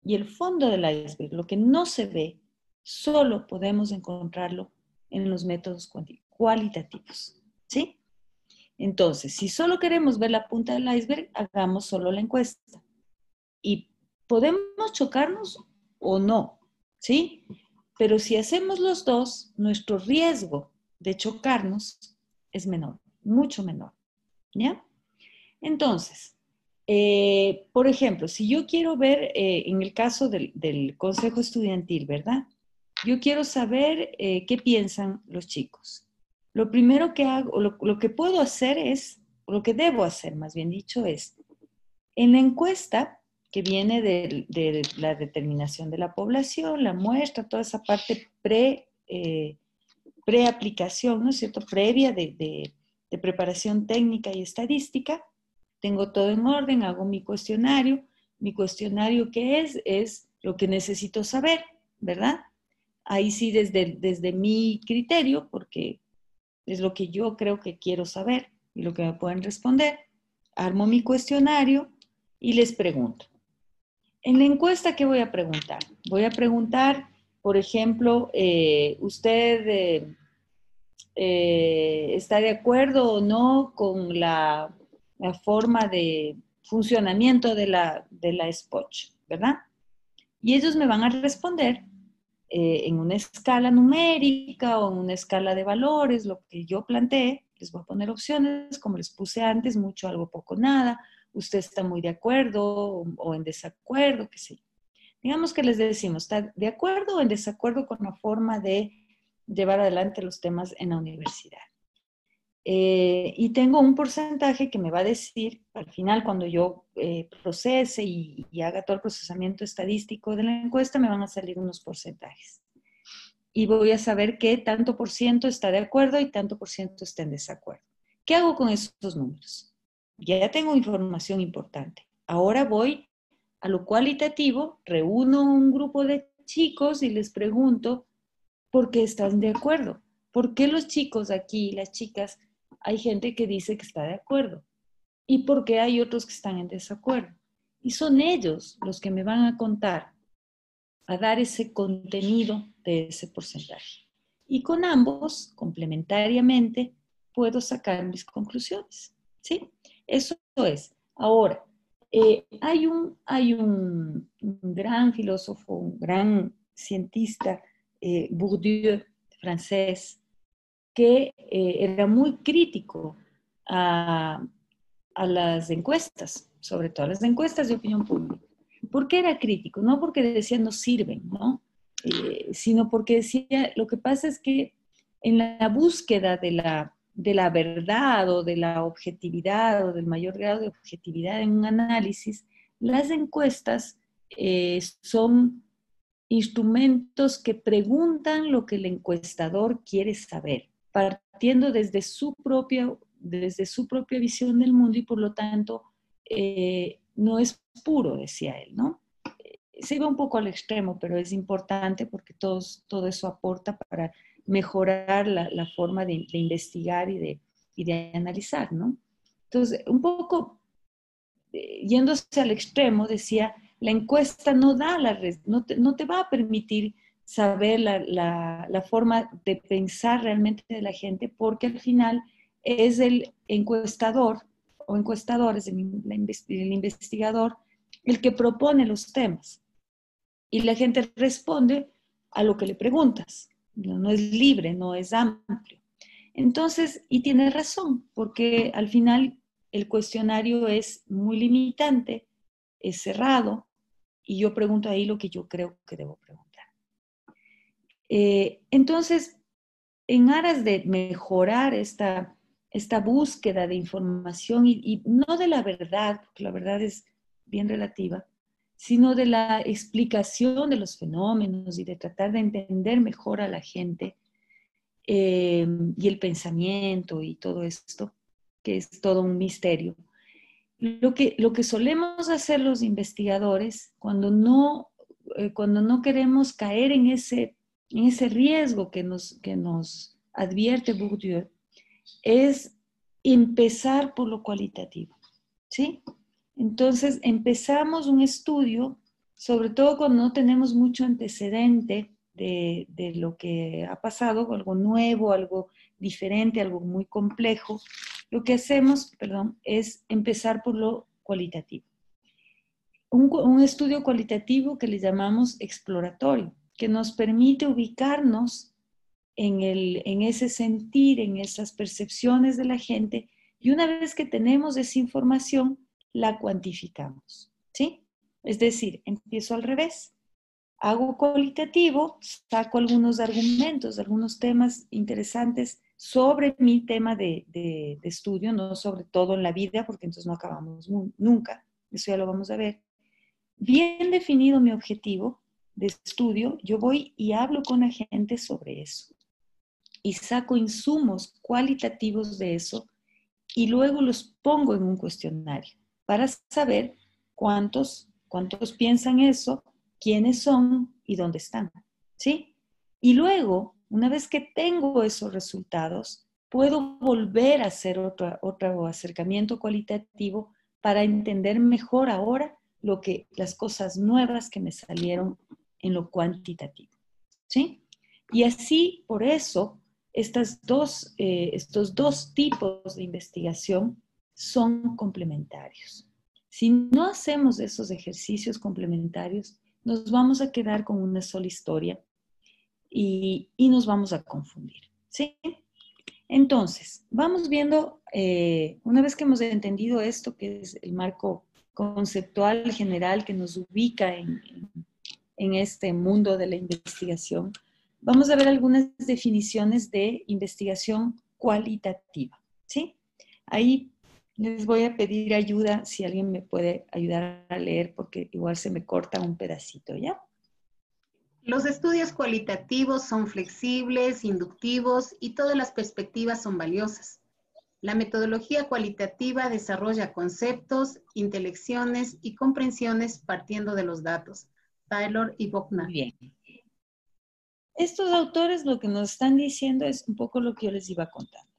Y el fondo del iceberg, lo que no se ve, solo podemos encontrarlo en los métodos cualitativos. ¿Sí? Entonces, si solo queremos ver la punta del iceberg, hagamos solo la encuesta. Y podemos chocarnos o no, ¿sí? Pero si hacemos los dos, nuestro riesgo de chocarnos es menor, mucho menor, ¿ya? Entonces, eh, por ejemplo, si yo quiero ver, eh, en el caso del, consejo estudiantil, ¿verdad? Yo quiero saber eh, qué piensan los chicos. Lo primero que hago, lo, lo que puedo hacer es, lo que debo hacer, más bien dicho, es, en la encuesta que viene de, la determinación de la población, la muestra, toda esa parte pre, preaplicación, ¿no es cierto?, previa de preparación técnica y estadística, tengo todo en orden, hago mi cuestionario. Mi cuestionario, ¿qué es? Es lo que necesito saber, ¿verdad? Ahí sí, desde, desde mi criterio, porque es lo que yo creo que quiero saber y lo que me pueden responder. Armo mi cuestionario y les pregunto. En la encuesta, ¿qué voy a preguntar? Voy a preguntar, por ejemplo, eh, ¿usted eh, eh, está de acuerdo o no con la forma de funcionamiento de la, de la SPOCH, ¿verdad? Y ellos me van a responder en una escala numérica o en una escala de valores, lo que yo planteé. Les voy a poner opciones, como les puse antes, mucho, algo, poco, nada. Usted está muy de acuerdo o, o en desacuerdo, qué sé. Digamos que les decimos, ¿está de acuerdo o en desacuerdo con la forma de llevar adelante los temas en la universidad? Eh, y tengo un porcentaje que me va a decir, al final, cuando yo eh, procese y, haga todo el procesamiento estadístico de la encuesta, me van a salir unos porcentajes. Y voy a saber qué tanto por ciento está de acuerdo y tanto por ciento está en desacuerdo. ¿Qué hago con esos números? Ya tengo información importante. Ahora voy a lo cualitativo, reúno un grupo de chicos y les pregunto por qué están de acuerdo. ¿Por qué los chicos aquí, las chicas, hay gente que dice que está de acuerdo y porque hay otros que están en desacuerdo. Y son ellos los que me van a contar, a dar ese contenido de ese porcentaje. Y con ambos, complementariamente, puedo sacar mis conclusiones. ¿Sí? Eso es. Ahora, eh, hay, un, hay un, gran filósofo, un gran cientista, eh, Bourdieu, francés, que eh, era muy crítico a, las encuestas, sobre todo a las encuestas de opinión pública. ¿Por qué era crítico? No porque decía no sirven, ¿no? Eh, sino porque decía, lo que pasa es que en la búsqueda de la, de la verdad o de la objetividad o del mayor grado de objetividad en un análisis, las encuestas eh, son instrumentos que preguntan lo que el encuestador quiere saber partiendo desde su propia, desde su propia visión del mundo y por lo tanto eh, no es puro, decía él, ¿no? Eh, se iba un poco al extremo, pero es importante porque todos, todo eso aporta para mejorar la, forma de, investigar y de, y de analizar, ¿no? Entonces, un poco eh, yéndose al extremo, decía, la encuesta no da la no no te va a permitir saber la, forma de pensar realmente de la gente, porque al final es el encuestador o encuestadores, el investigador, el que propone los temas. Y la gente responde a lo que le preguntas. No, es libre, no es amplio. Entonces, y tiene razón, porque al final el cuestionario es muy limitante, es cerrado, y yo pregunto ahí lo que yo creo que debo preguntar. Eh, entonces, en aras de mejorar esta, esta búsqueda de información y, no de la verdad, porque la verdad es bien relativa, sino de la explicación de los fenómenos y de tratar de entender mejor a la gente eh, y el pensamiento y todo esto, que es todo un misterio. Lo que, lo que solemos hacer los investigadores cuando no, eh, cuando no queremos caer en ese en ese riesgo que nos, que nos advierte Bourdieu, es empezar por lo cualitativo, ¿sí? Entonces empezamos un estudio sobre todo cuando no tenemos mucho antecedente de, lo que ha pasado, algo nuevo, algo diferente, algo muy complejo, lo que hacemos, perdón, es empezar por lo cualitativo. Un, estudio cualitativo que le llamamos exploratorio, que nos permite ubicarnos en ese sentir, en esas percepciones de la gente, y una vez que tenemos esa información, la cuantificamos, ¿sí? Es decir, empiezo al revés. Hago cualitativo, saco algunos argumentos, algunos temas interesantes sobre mi tema de, de, estudio, no sobre todo en la vida, porque entonces no acabamos nunca. Eso ya lo vamos a ver. Bien definido mi objetivo de estudio, yo voy y hablo con la gente sobre eso. Y saco insumos cualitativos de eso y luego los pongo en un cuestionario para saber cuántos cuántos piensan eso, quiénes son y dónde están. ¿Sí? Y luego, una vez que tengo esos resultados, puedo volver a hacer otro, otro acercamiento cualitativo para entender mejor ahora lo que, las cosas nuevas que me salieron en lo cuantitativo. ¿Sí? Y así, por eso, estas dos, eh, estos dos tipos de investigación son complementarios. Si no hacemos esos ejercicios complementarios, nos vamos a quedar con una sola historia y, nos vamos a confundir. ¿sí? Entonces, vamos viendo, eh, una vez que hemos entendido esto, que es el marco conceptual general que nos ubica en, en este mundo de la investigación, vamos a ver algunas definiciones de investigación cualitativa. ¿sí? Ahí les voy a pedir ayuda si alguien me puede ayudar a leer porque igual se me corta un pedacito, ¿ya? Los estudios cualitativos son flexibles, inductivos y todas las perspectivas son valiosas. La metodología cualitativa desarrolla conceptos, intelecciones y comprensiones partiendo de los datos. Taylor y Bockner. Bien. Estos autores lo que nos están diciendo es un poco lo que yo les iba a contar.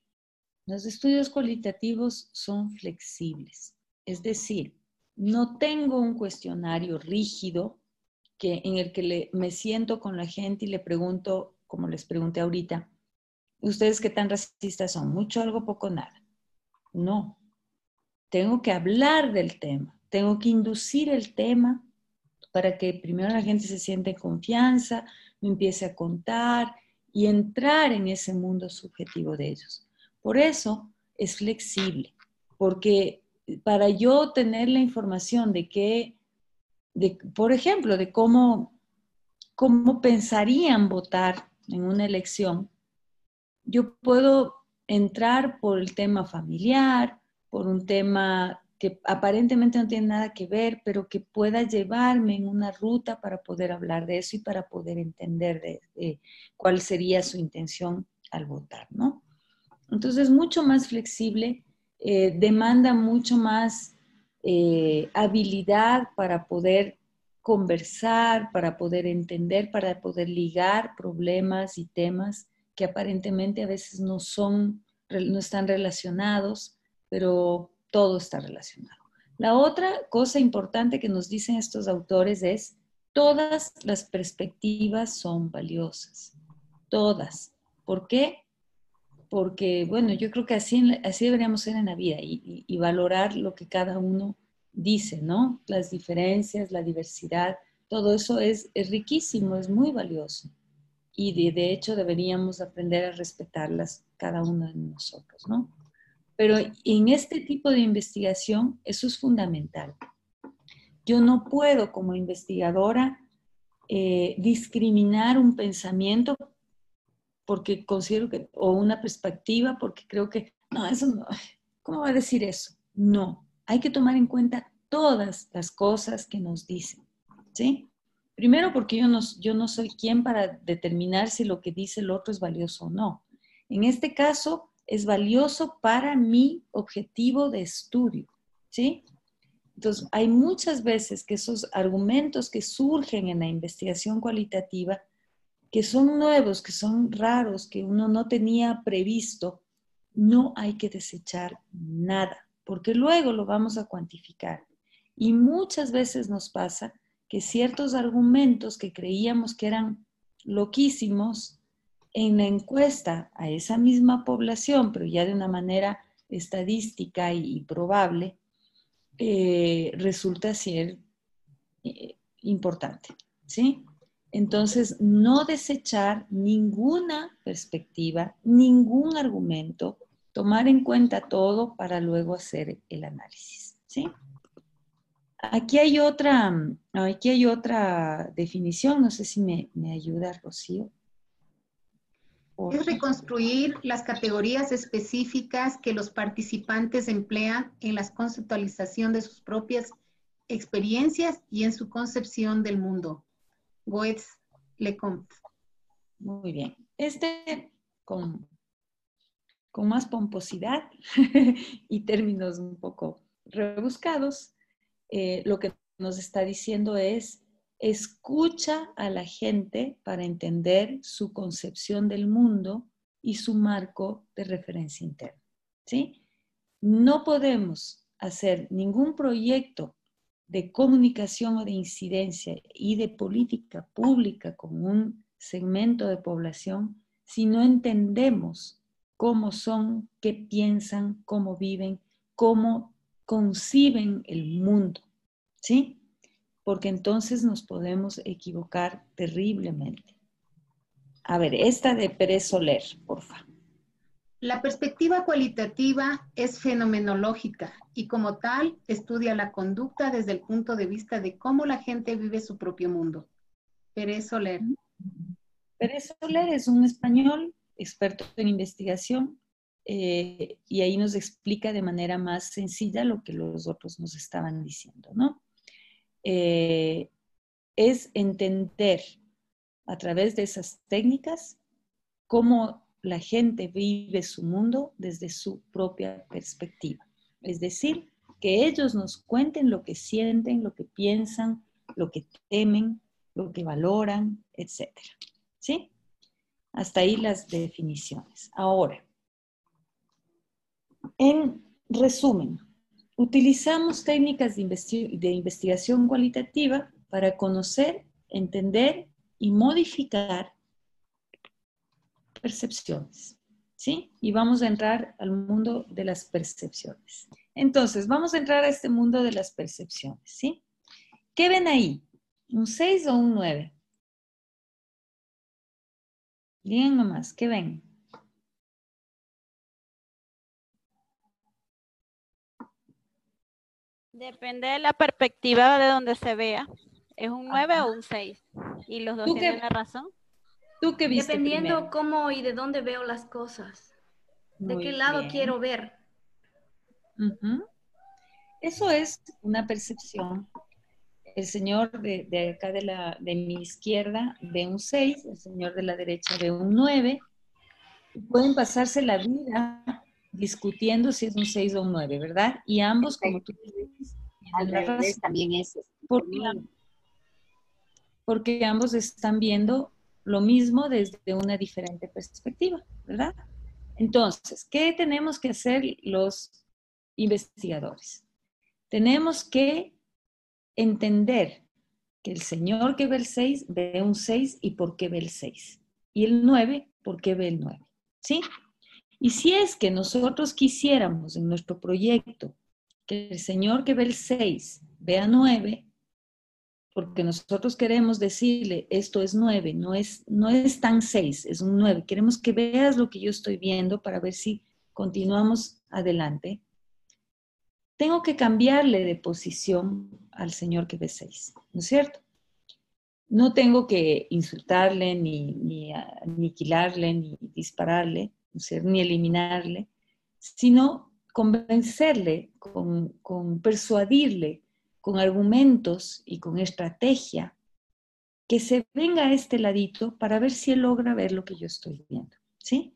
Los estudios cualitativos son flexibles, es decir, no tengo un cuestionario rígido que, en el que me siento con la gente y le pregunto, como les pregunté ahorita, ¿ustedes qué tan racistas son? ¿Mucho, algo, poco, nada? No. Tengo que hablar del tema, tengo que inducir el tema para que primero la gente se siente en confianza, me empiece a contar y entrar en ese mundo subjetivo de ellos. Por eso es flexible, porque para yo tener la información de qué, de, por ejemplo, de cómo, cómo pensarían votar en una elección, yo puedo entrar por el tema familiar, por un tema que aparentemente no tiene nada que ver, pero que pueda llevarme en una ruta para poder hablar de eso y para poder entender de, cuál sería su intención al votar, ¿no? Entonces, mucho más flexible, eh, demanda mucho más eh, habilidad para poder conversar, para poder entender, para poder ligar problemas y temas que aparentemente a veces no son, no están relacionados, pero todo está relacionado. La otra cosa importante que nos dicen estos autores es, todas las perspectivas son valiosas, todas. ¿Por qué? Porque, bueno, yo creo que así, así deberíamos ser en la vida y, valorar lo que cada uno dice, ¿no? Las diferencias, la diversidad, todo eso es, riquísimo, es muy valioso. Y de, hecho deberíamos aprender a respetarlas cada uno de nosotros, ¿no? Pero en este tipo de investigación eso es fundamental. Yo no puedo como investigadora eh, discriminar un pensamiento porque considero que, o una perspectiva, porque creo que, no, eso no, ¿cómo va a decir eso? No, hay que tomar en cuenta todas las cosas que nos dicen, ¿sí? Primero porque yo no, yo no soy quien para determinar si lo que dice el otro es valioso o no. En este caso, es valioso para mi objetivo de estudio, ¿sí? Entonces, hay muchas veces que esos argumentos que surgen en la investigación cualitativa que son nuevos, que son raros, que uno no tenía previsto, no hay que desechar nada, porque luego lo vamos a cuantificar. Y muchas veces nos pasa que ciertos argumentos que creíamos que eran loquísimos, en la encuesta a esa misma población, pero ya de una manera estadística y, probable, eh, resulta ser eh, importante, ¿sí? Entonces, no desechar ninguna perspectiva, ningún argumento, tomar en cuenta todo para luego hacer el análisis, ¿sí? Aquí hay otra, aquí hay otra definición, no sé si me, me ayuda Rocío. Es reconstruir las categorías específicas que los participantes emplean en la conceptualización de sus propias experiencias y en su concepción del mundo. Goetz Lecomte. Muy bien. Este con, con más pomposidad (laughs) y términos un poco rebuscados, eh, lo que nos está diciendo es, escucha a la gente para entender su concepción del mundo y su marco de referencia interna. ¿sí? No podemos hacer ningún proyecto de comunicación o de incidencia y de política pública con un segmento de población si no entendemos cómo son, qué piensan, cómo viven, cómo conciben el mundo, ¿sí? Porque entonces nos podemos equivocar terriblemente. A ver, esta de Pérez Soler, por favor. La perspectiva cualitativa es fenomenológica y como tal estudia la conducta desde el punto de vista de cómo la gente vive su propio mundo. Pérez Soler. Pérez Soler es un español experto en investigación eh, y ahí nos explica de manera más sencilla lo que los otros nos estaban diciendo, ¿no? Eh, es entender a través de esas técnicas cómo la gente vive su mundo desde su propia perspectiva. Es decir, que ellos nos cuenten lo que sienten, lo que piensan, lo que temen, lo que valoran, etc. ¿Sí? Hasta ahí las definiciones. Ahora, en resumen, utilizamos técnicas de, de investigación cualitativa para conocer, entender y modificar percepciones, ¿sí? Y vamos a entrar al mundo de las percepciones. Entonces, vamos a entrar a este mundo de las percepciones, ¿sí? ¿Qué ven ahí? ¿Un 6 o un 9? Bien nomás, ¿qué ven? Depende de la perspectiva de donde se vea. ¿Es un 9 o un 6? Y los dos tienen la razón. ¿Tú qué viste Dependiendo cómo y de dónde veo las cosas. ¿De qué lado quiero ver? Eso es una percepción. El señor de, acá de, la, de mi izquierda ve un 6, el señor de la derecha ve un 9. Pueden pasarse la vida discutiendo si es un 6 o un 9, ¿verdad? Y ambos, como tú dices, también es. Porque, porque ambos están viendo lo mismo desde una diferente perspectiva, ¿verdad? Entonces, ¿qué tenemos que hacer los investigadores? Tenemos que entender que el señor que ve el 6 ve un 6 y por qué ve el 6. Y el 9, ¿por qué ve el 9? ¿Sí? Y si es que nosotros quisiéramos en nuestro proyecto que el señor que ve el 6 vea 9, porque nosotros queremos decirle, esto es nueve, no es, no es tan seis, es un nueve. Queremos que veas lo que yo estoy viendo para ver si continuamos adelante. Tengo que cambiarle de posición al señor que ve seis, ¿no es cierto? No tengo que insultarle, ni, ni aniquilarle, ni dispararle, ¿no ni eliminarle, sino convencerle, con, con persuadirle con argumentos y con estrategia, que se venga a este ladito para ver si él logra ver lo que yo estoy viendo, ¿sí?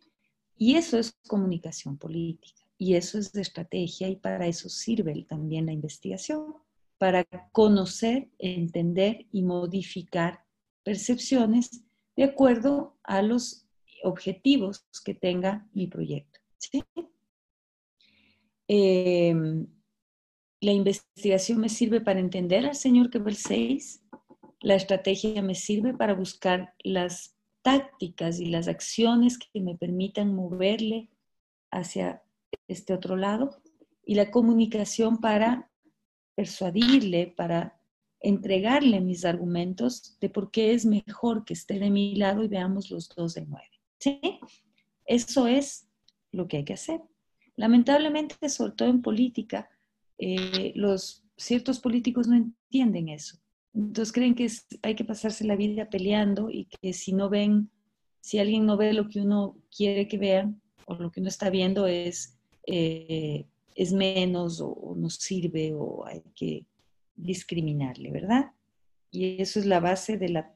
Y eso es comunicación política, y eso es estrategia, y para eso sirve también la investigación, para conocer, entender y modificar percepciones de acuerdo a los objetivos que tenga mi proyecto. ¿sí? Eh, la investigación me sirve para entender al Señor que ve el 6 la estrategia me sirve para buscar las tácticas y las acciones que me permitan moverle hacia este otro lado y la comunicación para persuadirle, para entregarle mis argumentos de por qué es mejor que esté de mi lado y veamos los dos de nueve. ¿Sí? Eso es lo que hay que hacer. Lamentablemente, sobre todo en política, eh, los ciertos políticos no entienden eso. Entonces creen que hay que pasarse la vida peleando y que si no ven, si alguien no ve lo que uno quiere que vean o lo que uno está viendo es, eh, es menos o, no sirve o hay que discriminarle, ¿verdad? Y eso es la base de la,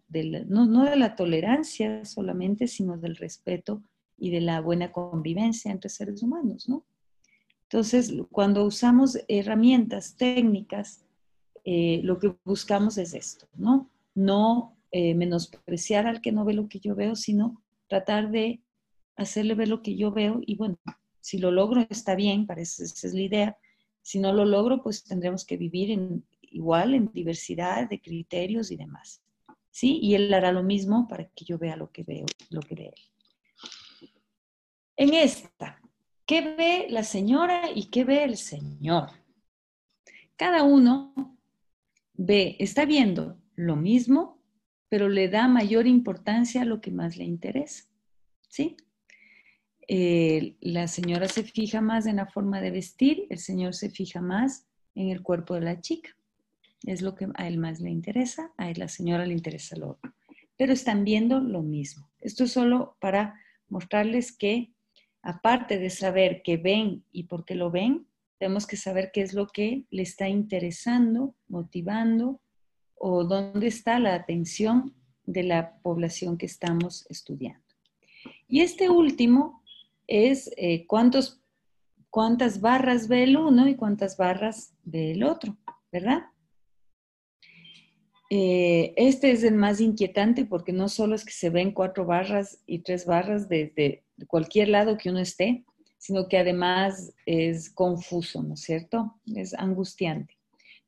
no, no de la tolerancia solamente, sino del respeto y de la buena convivencia entre seres humanos, ¿no? Entonces, cuando usamos herramientas técnicas, eh, lo que buscamos es esto, ¿no? No eh, menospreciar al que no ve lo que yo veo, sino tratar de hacerle ver lo que yo veo y bueno, si lo logro está bien, parece esa es la idea. Si no lo logro, pues tendremos que vivir en, igual en diversidad de criterios y demás. ¿Sí? Y él hará lo mismo para que yo vea lo que veo, lo que ve él. En esta, ¿qué ve la señora y qué ve el señor? Cada uno ve, está viendo lo mismo, pero le da mayor importancia a lo que más le interesa. ¿Sí? Eh, la señora se fija más en la forma de vestir, el señor se fija más en el cuerpo de la chica. Es lo que a él más le interesa, a la señora le interesa lo otro. Pero están viendo lo mismo. Esto es solo para mostrarles que, aparte de saber qué ven y por qué lo ven, tenemos que saber qué es lo que le está interesando, motivando o dónde está la atención de la población que estamos estudiando. Y este último es eh, cuántos, cuántas barras ve el uno y cuántas barras ve el otro, ¿verdad? Eh, este es el más inquietante porque no solo es que se ven cuatro barras y tres barras desde cualquier lado que uno esté, sino que además es confuso, ¿no es cierto? Es angustiante.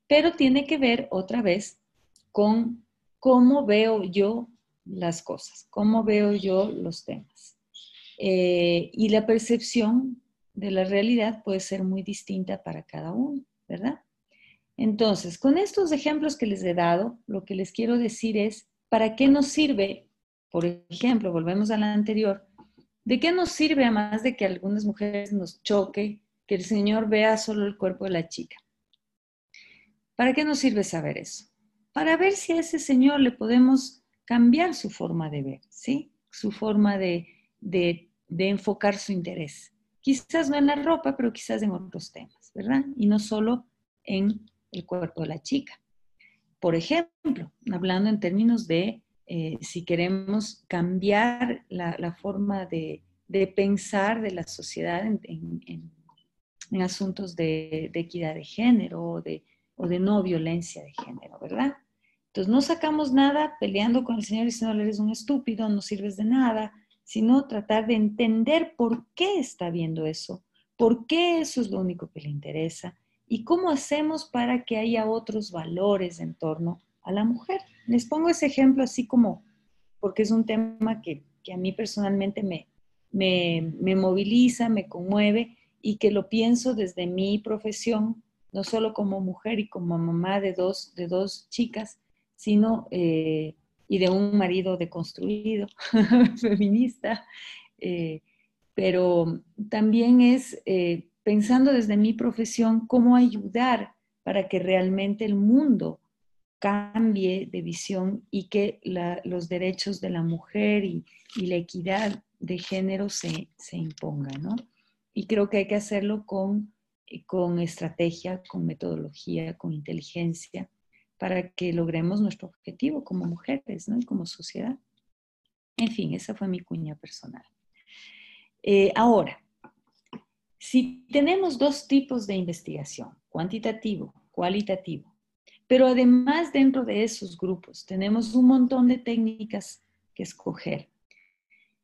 Pero tiene que ver otra vez con cómo veo yo las cosas, cómo veo yo los temas. Eh, y la percepción de la realidad puede ser muy distinta para cada uno, ¿verdad? Entonces, con estos ejemplos que les he dado, lo que les quiero decir es, ¿para qué nos sirve? Por ejemplo, volvemos a la anterior, ¿de qué nos sirve a más de que algunas mujeres nos choque que el Señor vea solo el cuerpo de la chica? ¿Para qué nos sirve saber eso? Para ver si a ese Señor le podemos cambiar su forma de ver, ¿sí? Su forma de, de enfocar su interés. Quizás no en la ropa, pero quizás en otros temas, ¿verdad? Y no solo en el cuerpo de la chica. Por ejemplo, hablando en términos de eh, si queremos cambiar la, forma de, pensar de la sociedad en, asuntos de, equidad de género o de, no violencia de género, ¿verdad? Entonces no sacamos nada peleando con el Señor diciendo, eres un estúpido, no sirves de nada, sino tratar de entender por qué está viendo eso, por qué eso es lo único que le interesa ¿Y cómo hacemos para que haya otros valores en torno a la mujer? Les pongo ese ejemplo así como, porque es un tema que, a mí personalmente me, me, moviliza, me conmueve y que lo pienso desde mi profesión, no solo como mujer y como mamá de dos, de dos chicas, sino eh, y de un marido deconstruido, (laughs) feminista, eh, pero también es eh, pensando desde mi profesión cómo ayudar para que realmente el mundo cambie de visión y que los derechos de la mujer y, la equidad de género se, impongan, ¿no? Y creo que hay que hacerlo con, con estrategia, con metodología, con inteligencia, para que logremos nuestro objetivo como mujeres, ¿no? Y como sociedad. En fin, esa fue mi cuña personal. Eh, ahora, si tenemos dos tipos de investigación, cuantitativo, cualitativo, pero además dentro de esos grupos tenemos un montón de técnicas que escoger.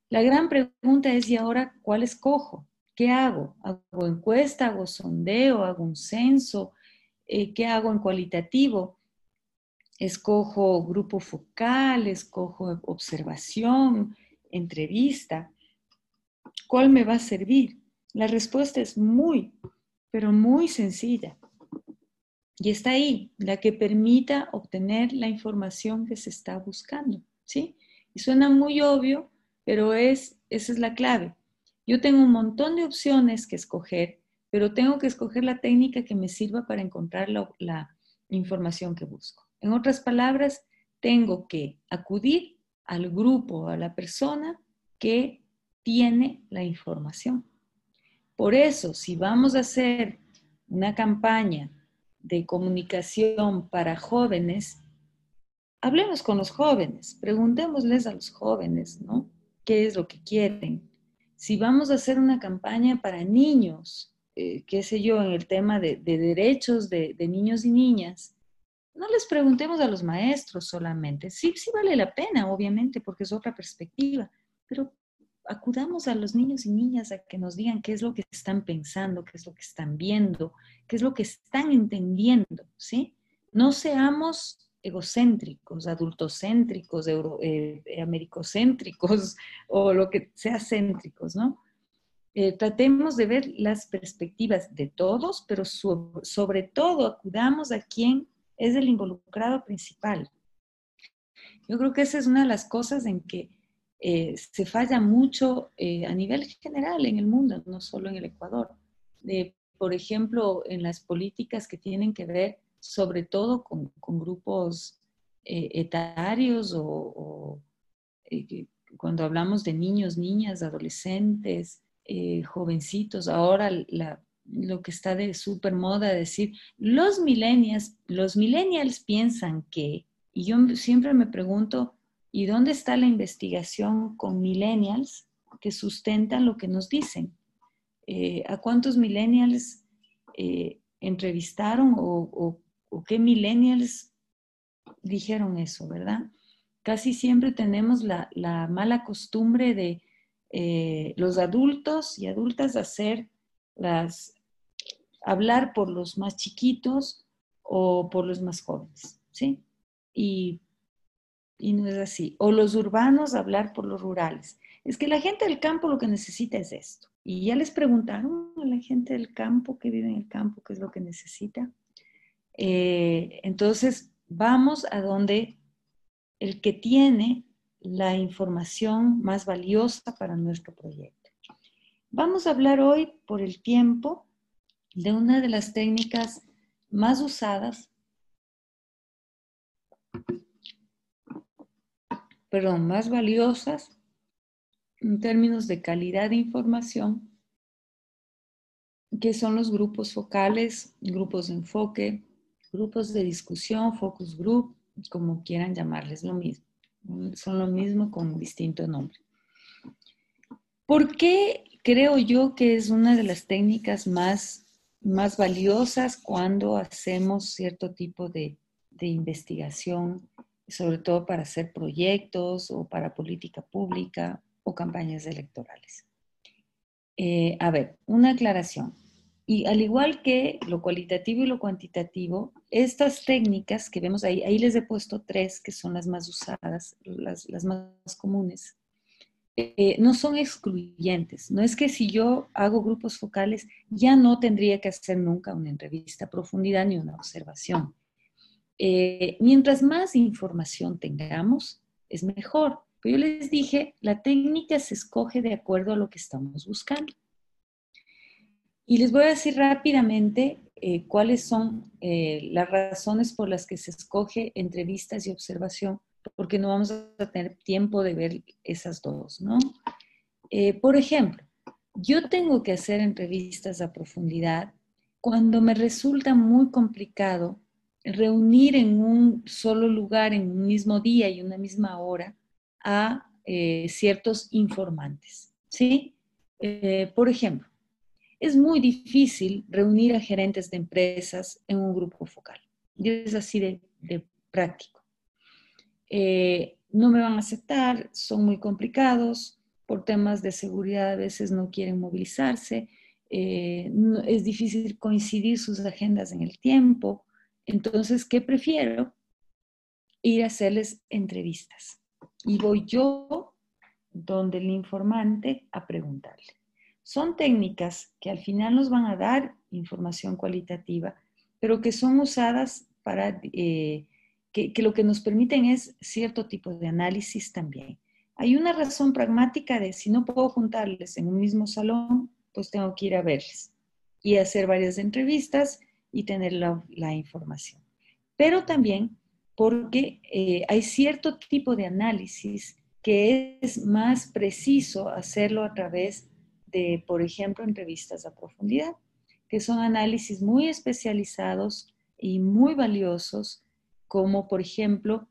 La gran pregunta es, ¿y ahora cuál escojo? ¿Qué hago? ¿Hago encuesta? ¿Hago sondeo? ¿Hago un censo? Eh, ¿Qué hago en cualitativo? escojo grupo focal, escojo observación, entrevista. ¿Cuál me va a servir? La respuesta es muy, pero muy sencilla. Y está ahí, la que permita obtener la información que se está buscando, ¿sí? Y suena muy obvio, pero es, esa es la clave. Yo tengo un montón de opciones que escoger, pero tengo que escoger la técnica que me sirva para encontrar la, la información que busco. En otras palabras, tengo que acudir al grupo, a la persona que tiene la información. Por eso, si vamos a hacer una campaña de comunicación para jóvenes, hablemos con los jóvenes, preguntémosles a los jóvenes, ¿no? ¿Qué es lo que quieren? Si vamos a hacer una campaña para niños, eh, qué sé yo, en el tema de, derechos de, de, niños y niñas, no les preguntemos a los maestros solamente. Sí, sí vale la pena, obviamente, porque es otra perspectiva, pero acudamos a los niños y niñas a que nos digan qué es lo que están pensando, qué es lo que están viendo, qué es lo que están entendiendo, ¿sí? No seamos egocéntricos, adultocéntricos, euro, eh, americocéntricos (laughs) o lo que sea céntricos, ¿no? Eh, tratemos de ver las perspectivas de todos, pero sobre todo acudamos a quien es el involucrado principal. Yo creo que esa es una de las cosas en que eh, se falla mucho eh, a nivel general en el mundo, no solo en el Ecuador. por ejemplo, en las políticas que tienen que ver sobre todo con, grupos eh, etarios o, cuando hablamos de niños, niñas, adolescentes, jovencitos, ahora lo que está de súper moda decir, los millennials, los millennials piensan que, y yo siempre me pregunto, ¿Y dónde está la investigación con millennials que sustentan lo que nos dicen? Eh, ¿A cuántos millennials eh, entrevistaron o, qué millennials dijeron eso, verdad? Casi siempre tenemos la, mala costumbre de eh, los adultos y adultas hacer las, hablar por los más chiquitos o por los más jóvenes, ¿sí? Y y no es así. O los urbanos hablar por los rurales. Es que la gente del campo lo que necesita es esto. Y ya les preguntaron a la gente del campo que vive en el campo qué es lo que necesita. Eh, entonces, vamos a donde el que tiene la información más valiosa para nuestro proyecto. Vamos a hablar hoy, por el tiempo, de una de las técnicas más usadas perdón, más valiosas en términos de calidad de información, que son los grupos focales, grupos de enfoque, grupos de discusión, focus group, como quieran llamarles, lo mismo. Son lo mismo con distinto nombre. ¿Por qué creo yo que es una de las técnicas más, más valiosas cuando hacemos cierto tipo de, de investigación sobre todo para hacer proyectos o para política pública o campañas electorales. Eh, a ver, una aclaración. Y al igual que lo cualitativo y lo cuantitativo, estas técnicas que vemos ahí, ahí les he puesto tres que son las más usadas, las, más comunes, eh, no son excluyentes. No es que si yo hago grupos focales ya no tendría que hacer nunca una entrevista a profundidad ni una observación. Eh, mientras más información tengamos, es mejor. Pero yo les dije, la técnica se escoge de acuerdo a lo que estamos buscando. Y les voy a decir rápidamente eh, cuáles son eh, las razones por las que se escoge entrevistas y observación, porque no vamos a tener tiempo de ver esas dos, ¿no? por ejemplo, yo tengo que hacer entrevistas a profundidad cuando me resulta muy complicado reunir en un solo lugar, en un mismo día y una misma hora, a eh, ciertos informantes. ¿sí? Eh, por ejemplo, es muy difícil reunir a gerentes de empresas en un grupo focal. Y es así de, práctico. Eh, no me van a aceptar, son muy complicados, por temas de seguridad a veces no quieren movilizarse, es difícil coincidir sus agendas en el tiempo, entonces, ¿qué prefiero? ir a hacerles entrevistas. Y voy yo donde el informante a preguntarle. Son técnicas que al final nos van a dar información cualitativa, pero que son usadas para, eh, que, que, lo que nos permiten es cierto tipo de análisis también. Hay una razón pragmática de si no puedo juntarles en un mismo salón, pues tengo que ir a verles y hacer varias entrevistas y tener la, información. Pero también porque eh, hay cierto tipo de análisis que es más preciso hacerlo a través de, por ejemplo, entrevistas a profundidad, que son análisis muy especializados y muy valiosos, como por ejemplo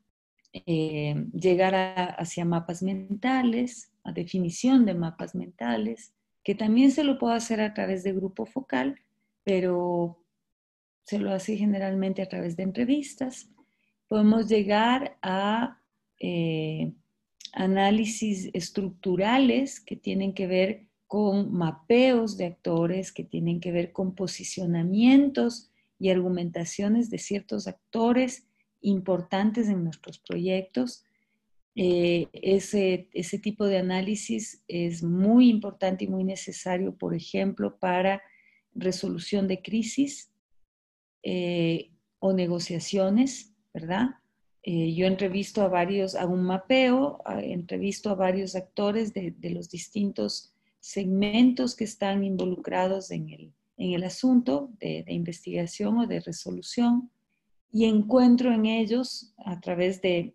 eh, llegar hacia mapas mentales, a definición de mapas mentales, que también se lo puedo hacer a través de grupo focal, pero se lo hace generalmente a través de entrevistas. Podemos llegar a eh, análisis estructurales que tienen que ver con mapeos de actores, que tienen que ver con posicionamientos y argumentaciones de ciertos actores importantes en nuestros proyectos. Eh, ese, ese tipo de análisis es muy importante y muy necesario, por ejemplo, para resolución de crisis eh, o negociaciones, ¿verdad? Eh, yo entrevisto a varios, hago un mapeo, entrevisto a varios actores de, de, los distintos segmentos que están involucrados en el, en el asunto de, de investigación o de resolución y encuentro en ellos a través de,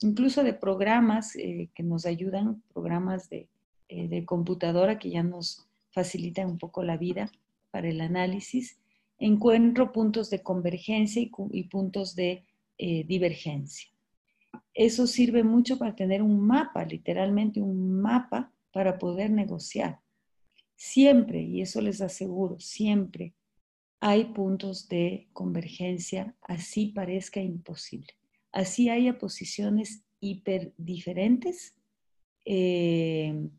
incluso de programas eh, que nos ayudan, programas de, eh, de, computadora que ya nos facilitan un poco la vida para el análisis, encuentro puntos de convergencia y, puntos de eh, divergencia. Eso sirve mucho para tener un mapa, literalmente un mapa para poder negociar. Siempre, y eso les aseguro, siempre hay puntos de convergencia, así parezca imposible. Así haya posiciones hiper diferentes eh,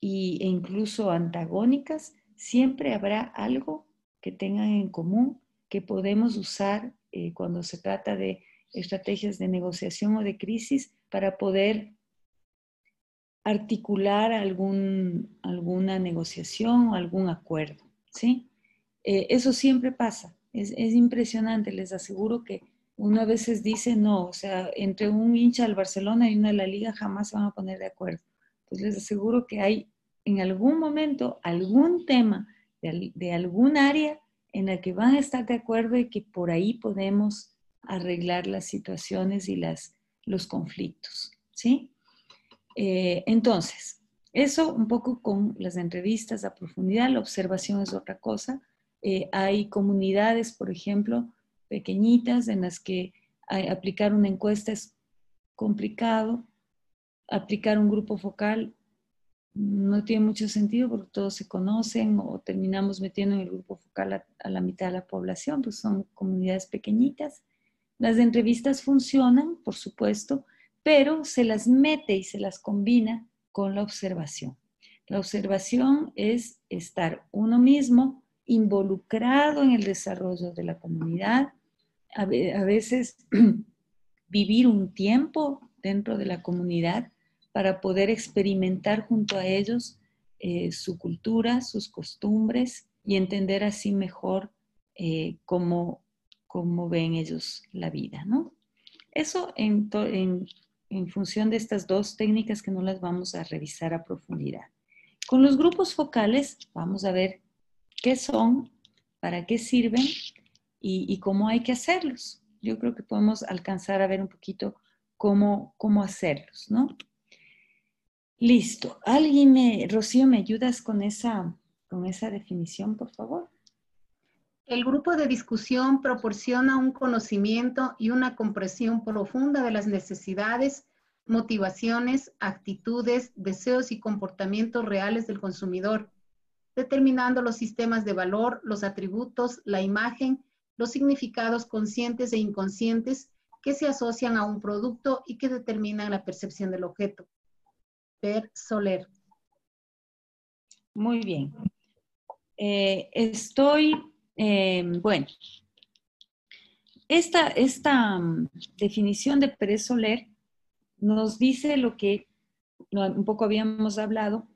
e incluso antagónicas, siempre habrá algo que tengan en común que podemos usar eh, cuando se trata de estrategias de negociación o de crisis para poder articular algún, alguna negociación o algún acuerdo, ¿sí? Eh, eso siempre pasa, es, impresionante, les aseguro que uno a veces dice, no, o sea, entre un hincha del Barcelona y uno de la liga jamás se van a poner de acuerdo. Pues les aseguro que hay en algún momento algún tema de, algún área en la que van a estar de acuerdo y que por ahí podemos arreglar las situaciones y las, los conflictos, ¿sí? Eh, entonces, eso un poco con las entrevistas a profundidad, la observación es otra cosa. Eh, hay comunidades, por ejemplo, pequeñitas en las que aplicar una encuesta es complicado, aplicar un grupo focal no tiene mucho sentido porque todos se conocen o terminamos metiendo en el grupo focal a, la mitad de la población, pues son comunidades pequeñitas. Las entrevistas funcionan, por supuesto, pero se las mete y se las combina con la observación. La observación es estar uno mismo involucrado en el desarrollo de la comunidad, a, veces (clears throat) vivir un tiempo dentro de la comunidad para poder experimentar junto a ellos eh, su cultura, sus costumbres y entender así mejor eh, cómo, cómo, ven ellos la vida, ¿no? Eso en, función de estas dos técnicas que no las vamos a revisar a profundidad. Con los grupos focales vamos a ver qué son, para qué sirven y, cómo hay que hacerlos. Yo creo que podemos alcanzar a ver un poquito cómo, cómo hacerlos, ¿no? Listo. ¿Alguien me, Rocío, me ayudas con esa, con esa definición, por favor? El grupo de discusión proporciona un conocimiento y una comprensión profunda de las necesidades, motivaciones, actitudes, deseos y comportamientos reales del consumidor determinando los sistemas de valor, los atributos, la imagen, los significados conscientes e inconscientes que se asocian a un producto y que determinan la percepción del objeto. Per Soler. Muy bien. Eh, estoy, eh, bueno, esta, esta mm, definición de Pérez Soler nos dice lo que un poco habíamos hablado,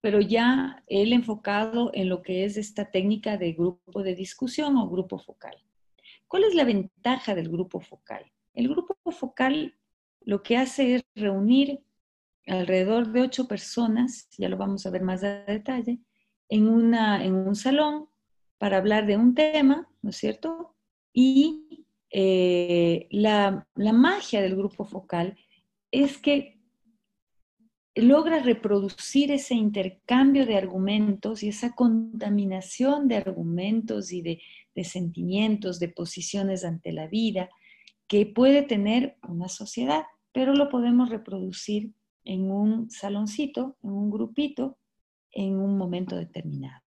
pero ya él enfocado en lo que es esta técnica de grupo de discusión o grupo focal. ¿Cuál es la ventaja del grupo focal? El grupo focal lo que hace es reunir alrededor de ocho personas, ya lo vamos a ver más a detalle, en, una, en un salón para hablar de un tema, ¿no es cierto? Y eh, la, la magia del grupo focal es que logra reproducir ese intercambio de argumentos y esa contaminación de argumentos y de, de, sentimientos, de posiciones ante la vida que puede tener una sociedad, pero lo podemos reproducir en un saloncito, en un grupito, en un momento determinado.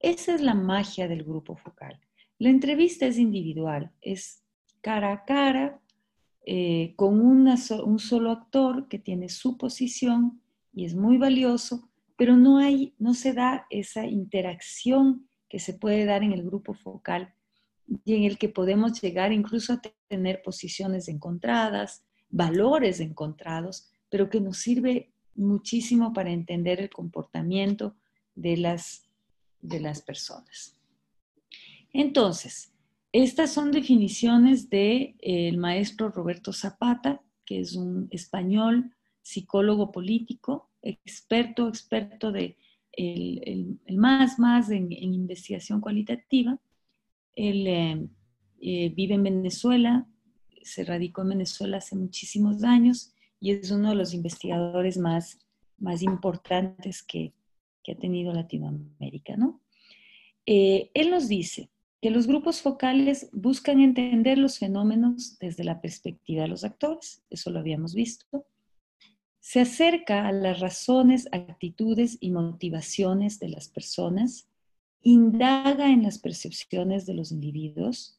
Esa es la magia del grupo focal. La entrevista es individual, es cara a cara, eh, con un solo actor que tiene su posición y es muy valioso, pero no, hay, no se da esa interacción que se puede dar en el grupo focal y en el que podemos llegar incluso a tener posiciones encontradas, valores encontrados, pero que nos sirve muchísimo para entender el comportamiento de las, de las personas. Entonces, estas son definiciones del de, maestro Roberto Zapata, que es un español, psicólogo político, experto, experto de el, más, más en, investigación cualitativa. Él eh, eh, vive en Venezuela, se radicó en Venezuela hace muchísimos años y es uno de los investigadores más, más importantes que, que ha tenido Latinoamérica, ¿no? Eh, él nos dice, que los grupos focales buscan entender los fenómenos desde la perspectiva de los actores, eso lo habíamos visto. Se acerca a las razones, actitudes y motivaciones de las personas, indaga en las percepciones de los individuos,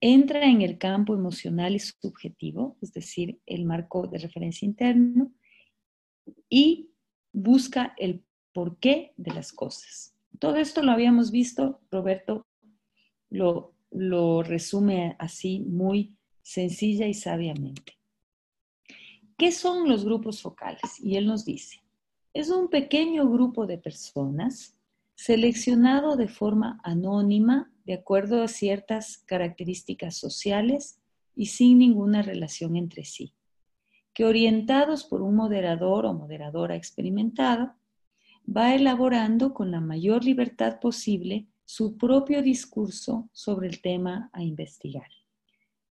entra en el campo emocional y subjetivo, es decir, el marco de referencia interno, y busca el porqué de las cosas. Todo esto lo habíamos visto, Roberto, lo, resume así muy sencilla y sabiamente. ¿Qué son los grupos focales? Y él nos dice, es un pequeño grupo de personas seleccionado de forma anónima de acuerdo a ciertas características sociales y sin ninguna relación entre sí, que orientados por un moderador o moderadora experimentada, va elaborando con la mayor libertad posible su propio discurso sobre el tema a investigar,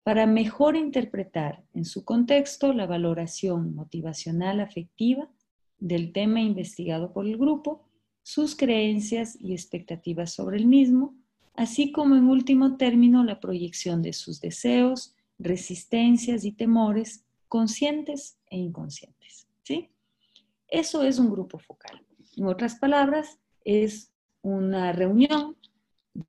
para mejor interpretar en su contexto la valoración motivacional afectiva del tema investigado por el grupo, sus creencias y expectativas sobre el mismo, así como en último término la proyección de sus deseos, resistencias y temores conscientes e inconscientes. ¿sí? Eso es un grupo focal. En otras palabras, es una reunión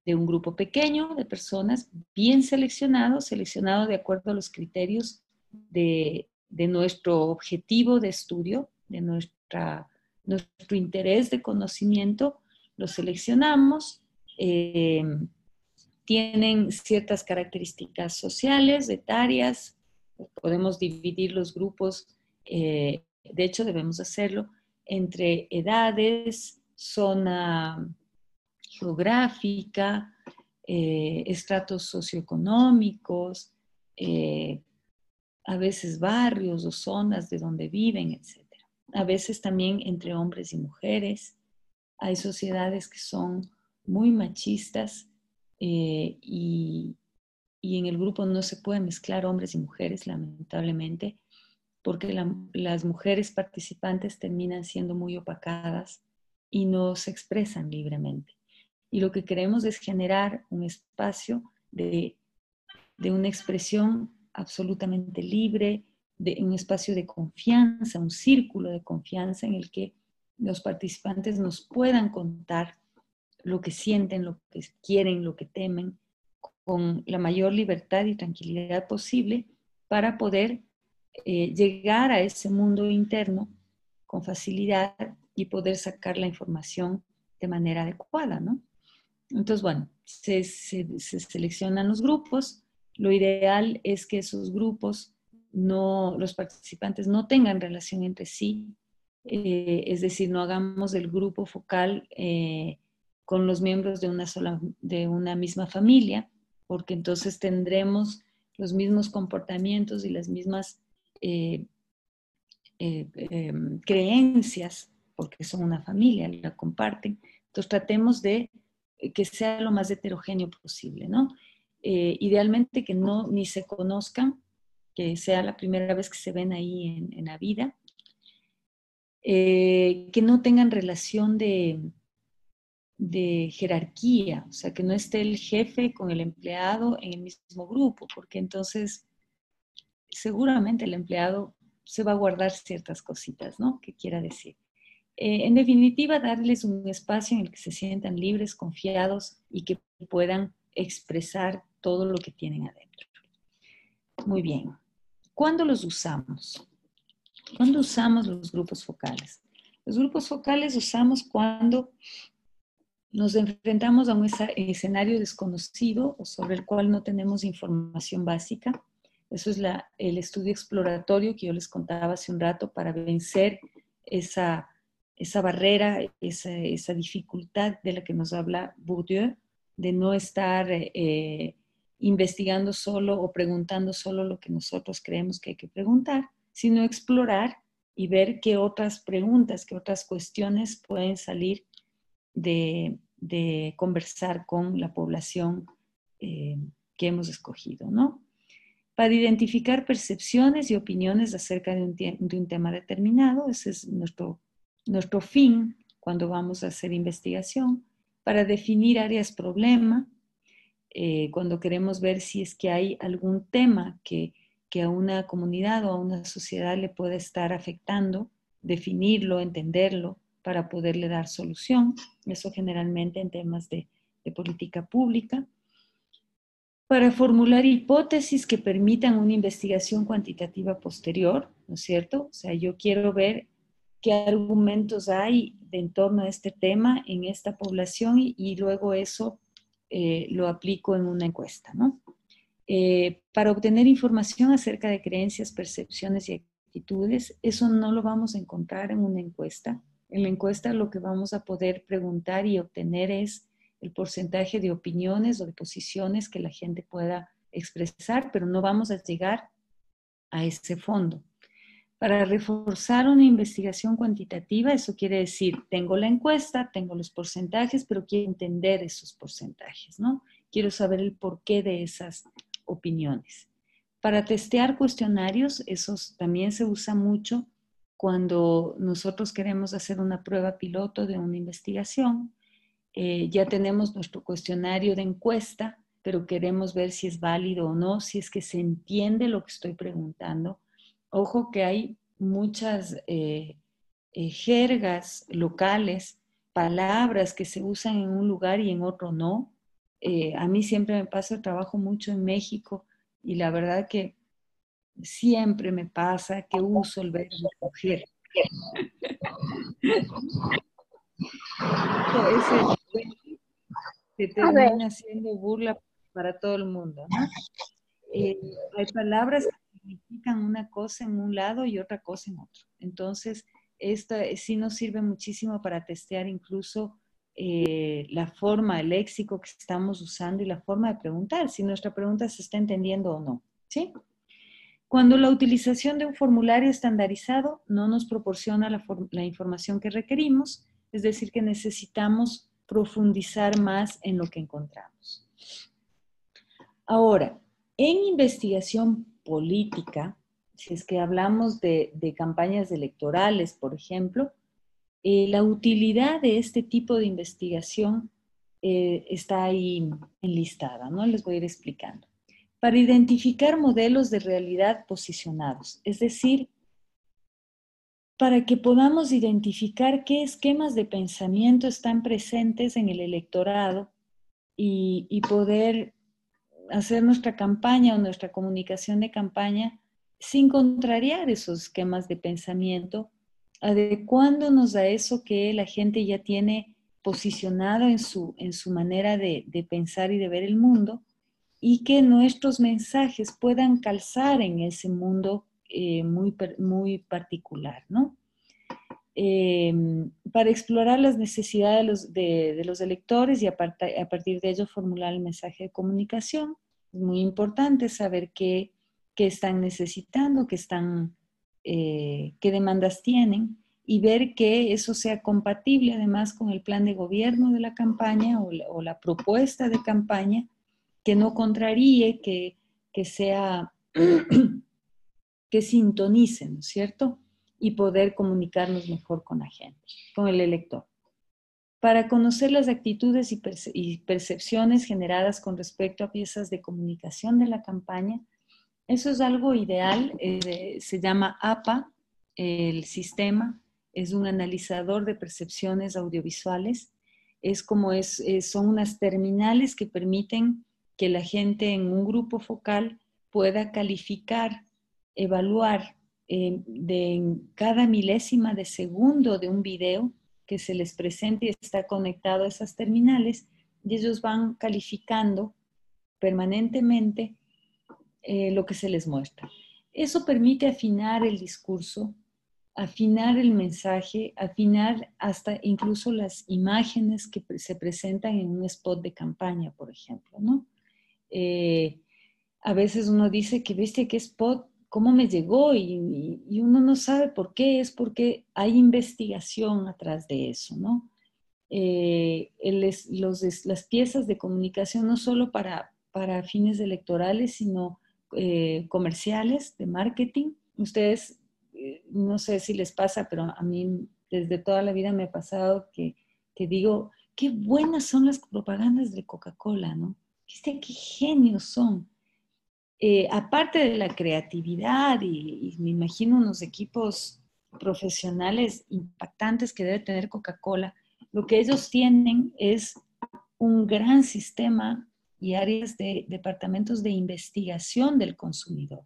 de un grupo pequeño de personas bien seleccionado, seleccionado de acuerdo a los criterios de, nuestro objetivo de estudio, de nuestra, nuestro interés de conocimiento, los seleccionamos, eh, tienen ciertas características sociales, etarias, podemos dividir los grupos, eh, de hecho debemos hacerlo, entre edades, zona geográfica, eh, estratos socioeconómicos, a veces barrios o zonas de donde viven, etc. A veces también entre hombres y mujeres. Hay sociedades que son muy machistas eh, y, en el grupo no se puede mezclar hombres y mujeres, lamentablemente, porque las mujeres participantes terminan siendo muy opacadas y no se expresan libremente. Y lo que queremos es generar un espacio de, una expresión absolutamente libre, de un espacio de confianza, un círculo de confianza en el que los participantes nos puedan contar lo que sienten, lo que quieren, lo que temen, con la mayor libertad y tranquilidad posible para poder eh, llegar a ese mundo interno con facilidad y poder sacar la información de manera adecuada, ¿no? Entonces, bueno, se, seleccionan los grupos lo ideal es que esos grupos, no, los participantes no tengan relación entre sí, eh, es decir, no hagamos el grupo focal eh, con los miembros de una, sola, de una misma familia, porque entonces tendremos los mismos comportamientos y las mismas eh, em, creencias, porque son una familia, la comparten. Entonces tratemos de que sea lo más heterogéneo posible, ¿no? idealmente que no ni se conozcan, que sea la primera vez que se ven ahí en, la vida, eh, que no tengan relación de, de jerarquía, o sea, que no esté el jefe con el empleado en el mismo grupo, porque entonces seguramente el empleado se va a guardar ciertas cositas, ¿no? Que quiera decir. Eh, en definitiva, darles un espacio en el que se sientan libres, confiados y que puedan expresar todo lo que tienen adentro. Muy bien. ¿Cuándo los usamos? ¿Cuándo usamos los grupos focales? Los grupos focales usamos cuando nos enfrentamos a un escenario desconocido o sobre el cual no tenemos información básica. Eso es el estudio exploratorio que yo les contaba hace un rato para vencer esa, esa barrera, esa, dificultad de la que nos habla Bourdieu, de no estar eh, investigando solo o preguntando solo lo que nosotros creemos que hay que preguntar, sino explorar y ver qué otras preguntas, qué otras cuestiones pueden salir de, conversar con la población eh, que hemos escogido, ¿no? Para identificar percepciones y opiniones acerca de un, tema determinado, ese es nuestro, nuestro fin cuando vamos a hacer investigación, para definir áreas problema, eh, cuando queremos ver si es que hay algún tema que que a una comunidad o a una sociedad le puede estar afectando, definirlo, entenderlo, para poderle dar solución. Eso generalmente en temas de, política pública. Para formular hipótesis que permitan una investigación cuantitativa posterior, ¿no es cierto? O sea, yo quiero ver qué argumentos hay de en torno a este tema en esta población y, luego eso eh, lo aplico en una encuesta, ¿no? Eh, para obtener información acerca de creencias, percepciones y actitudes, eso no lo vamos a encontrar en una encuesta. En la encuesta lo que vamos a poder preguntar y obtener es el porcentaje de opiniones o de posiciones que la gente pueda expresar, pero no vamos a llegar a ese fondo. Para reforzar una investigación cuantitativa, eso quiere decir, tengo la encuesta, tengo los porcentajes, pero quiero entender esos porcentajes, ¿no? Quiero saber el porqué de esas opiniones. Para testear cuestionarios, eso también se usa mucho cuando nosotros queremos hacer una prueba piloto de una investigación. Eh, ya tenemos nuestro cuestionario de encuesta, pero queremos ver si es válido o no, si es que se entiende lo que estoy preguntando. Ojo que hay muchas eh, eh, jergas locales, palabras que se usan en un lugar y en otro no. Eh, a mí siempre me pasa, trabajo mucho en México y la verdad que siempre me pasa que uso el verbo coger. (laughs) se termina siendo burla para todo el mundo. Eh, hay palabras que significan una cosa en un lado y otra cosa en otro. Entonces, esta sí nos sirve muchísimo para testear incluso eh, la forma, el léxico que estamos usando y la forma de preguntar, si nuestra pregunta se está entendiendo o no. ¿sí? Cuando la utilización de un formulario estandarizado no nos proporciona la, información que requerimos, es decir, que necesitamos profundizar más en lo que encontramos. Ahora, en investigación política, si es que hablamos de, de campañas electorales, por ejemplo, eh, la utilidad de este tipo de investigación eh, está ahí enlistada, ¿no? Les voy a ir explicando. Para identificar modelos de realidad posicionados, es decir, para que podamos identificar qué esquemas de pensamiento están presentes en el electorado y, poder hacer nuestra campaña o nuestra comunicación de campaña sin contrariar esos esquemas de pensamiento adecuándonos a eso que la gente ya tiene posicionado en su, en su manera de, pensar y de ver el mundo y que nuestros mensajes puedan calzar en ese mundo eh, muy, muy particular, ¿no? Em, para explorar las necesidades de los, electores y a, partir de ello formular el mensaje de comunicación. Es muy importante saber qué, están necesitando, qué, están, eh, qué demandas tienen y ver que eso sea compatible además con el plan de gobierno de la campaña o la, propuesta de campaña, que no contraríe, que, que sea, (clears throat) que sintonicen, ¿no es cierto? y poder comunicarnos mejor con la gente, con el elector. Para conocer las actitudes y, percepciones generadas con respecto a piezas de comunicación de la campaña, eso es algo ideal, eh, se llama APA, el sistema, es un analizador de percepciones audiovisuales, es como es, son unas terminales que permiten que la gente en un grupo focal pueda calificar, evaluar eh, de cada milésima de segundo de un video que se les presente y está conectado a esas terminales y ellos van calificando permanentemente eh, lo que se les muestra. Eso permite afinar el discurso, afinar el mensaje, afinar hasta incluso las imágenes que se presentan en un spot de campaña, por ejemplo, ¿no? Eh, a veces uno dice que, viste, qué spot cómo me llegó y, uno no sabe por qué, es porque hay investigación atrás de eso, ¿no? Eh, las piezas de comunicación no solo para, para fines electorales, sino eh, comerciales, de marketing. Ustedes, no sé si les pasa, pero a mí desde toda la vida me ha pasado que, que digo, qué buenas son las propagandas de Coca-Cola, ¿no? ¿Qué, genios son? Eh, aparte de la creatividad y, me imagino unos equipos profesionales impactantes que debe tener Coca-Cola, lo que ellos tienen es un gran sistema y áreas de departamentos de investigación del consumidor.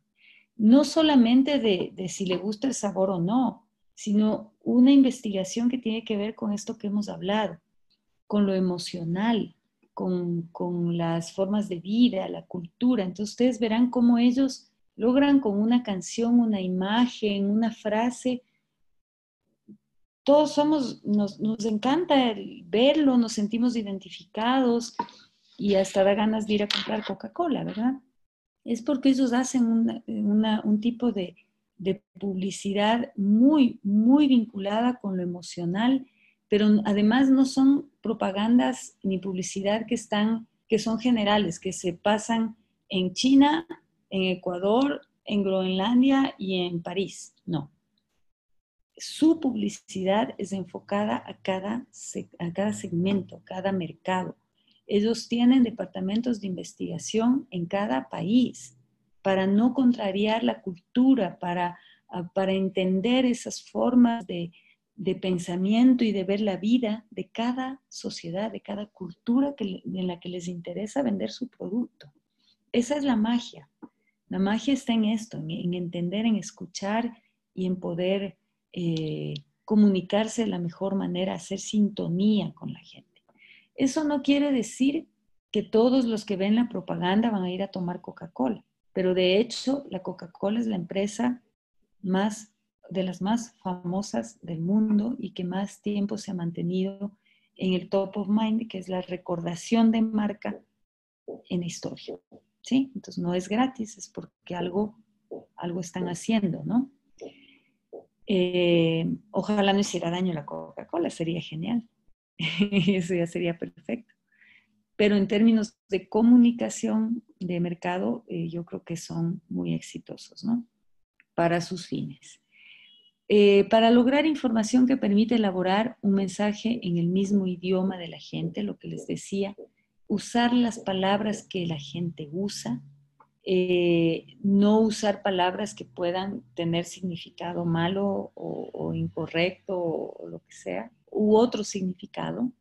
No solamente de, de si le gusta el sabor o no, sino una investigación que tiene que ver con esto que hemos hablado, con lo emocional, con, las formas de vida, la cultura. Entonces ustedes verán cómo ellos logran con una canción, una imagen, una frase. Todos somos, nos, encanta verlo, nos sentimos identificados y hasta da ganas de ir a comprar Coca-Cola, ¿verdad? Es porque ellos hacen un tipo de, de publicidad muy, muy vinculada con lo emocional pero además no son propagandas ni publicidad que están, que son generales, que se pasan en China, en Ecuador, en Groenlandia y en París. No. Su publicidad es enfocada a cada, a cada segmento, cada mercado. Ellos tienen departamentos de investigación en cada país para no contrariar la cultura, para, para entender esas formas de, de pensamiento y de ver la vida de cada sociedad, de cada cultura en la que les interesa vender su producto. Esa es la magia. La magia está en esto, en, entender, en escuchar y en poder eh, comunicarse de la mejor manera, hacer sintonía con la gente. Eso no quiere decir que todos los que ven la propaganda van a ir a tomar Coca-Cola, pero de hecho la Coca-Cola es la empresa más de las más famosas del mundo y que más tiempo se ha mantenido en el top of mind, que es la recordación de marca en la historia. ¿Sí? Entonces no es gratis, es porque algo, algo están haciendo, ¿no? Eh, ojalá no hiciera daño la Coca-Cola, sería genial. (laughs) Eso ya sería perfecto. Pero en términos de comunicación de mercado, eh, yo creo que son muy exitosos, ¿no? Para sus fines. Eh, para lograr información que permite elaborar un mensaje en el mismo idioma de la gente, lo que les decía, usar las palabras que la gente usa, eh, no usar palabras que puedan tener significado malo o, incorrecto o, lo que sea, u otro significado,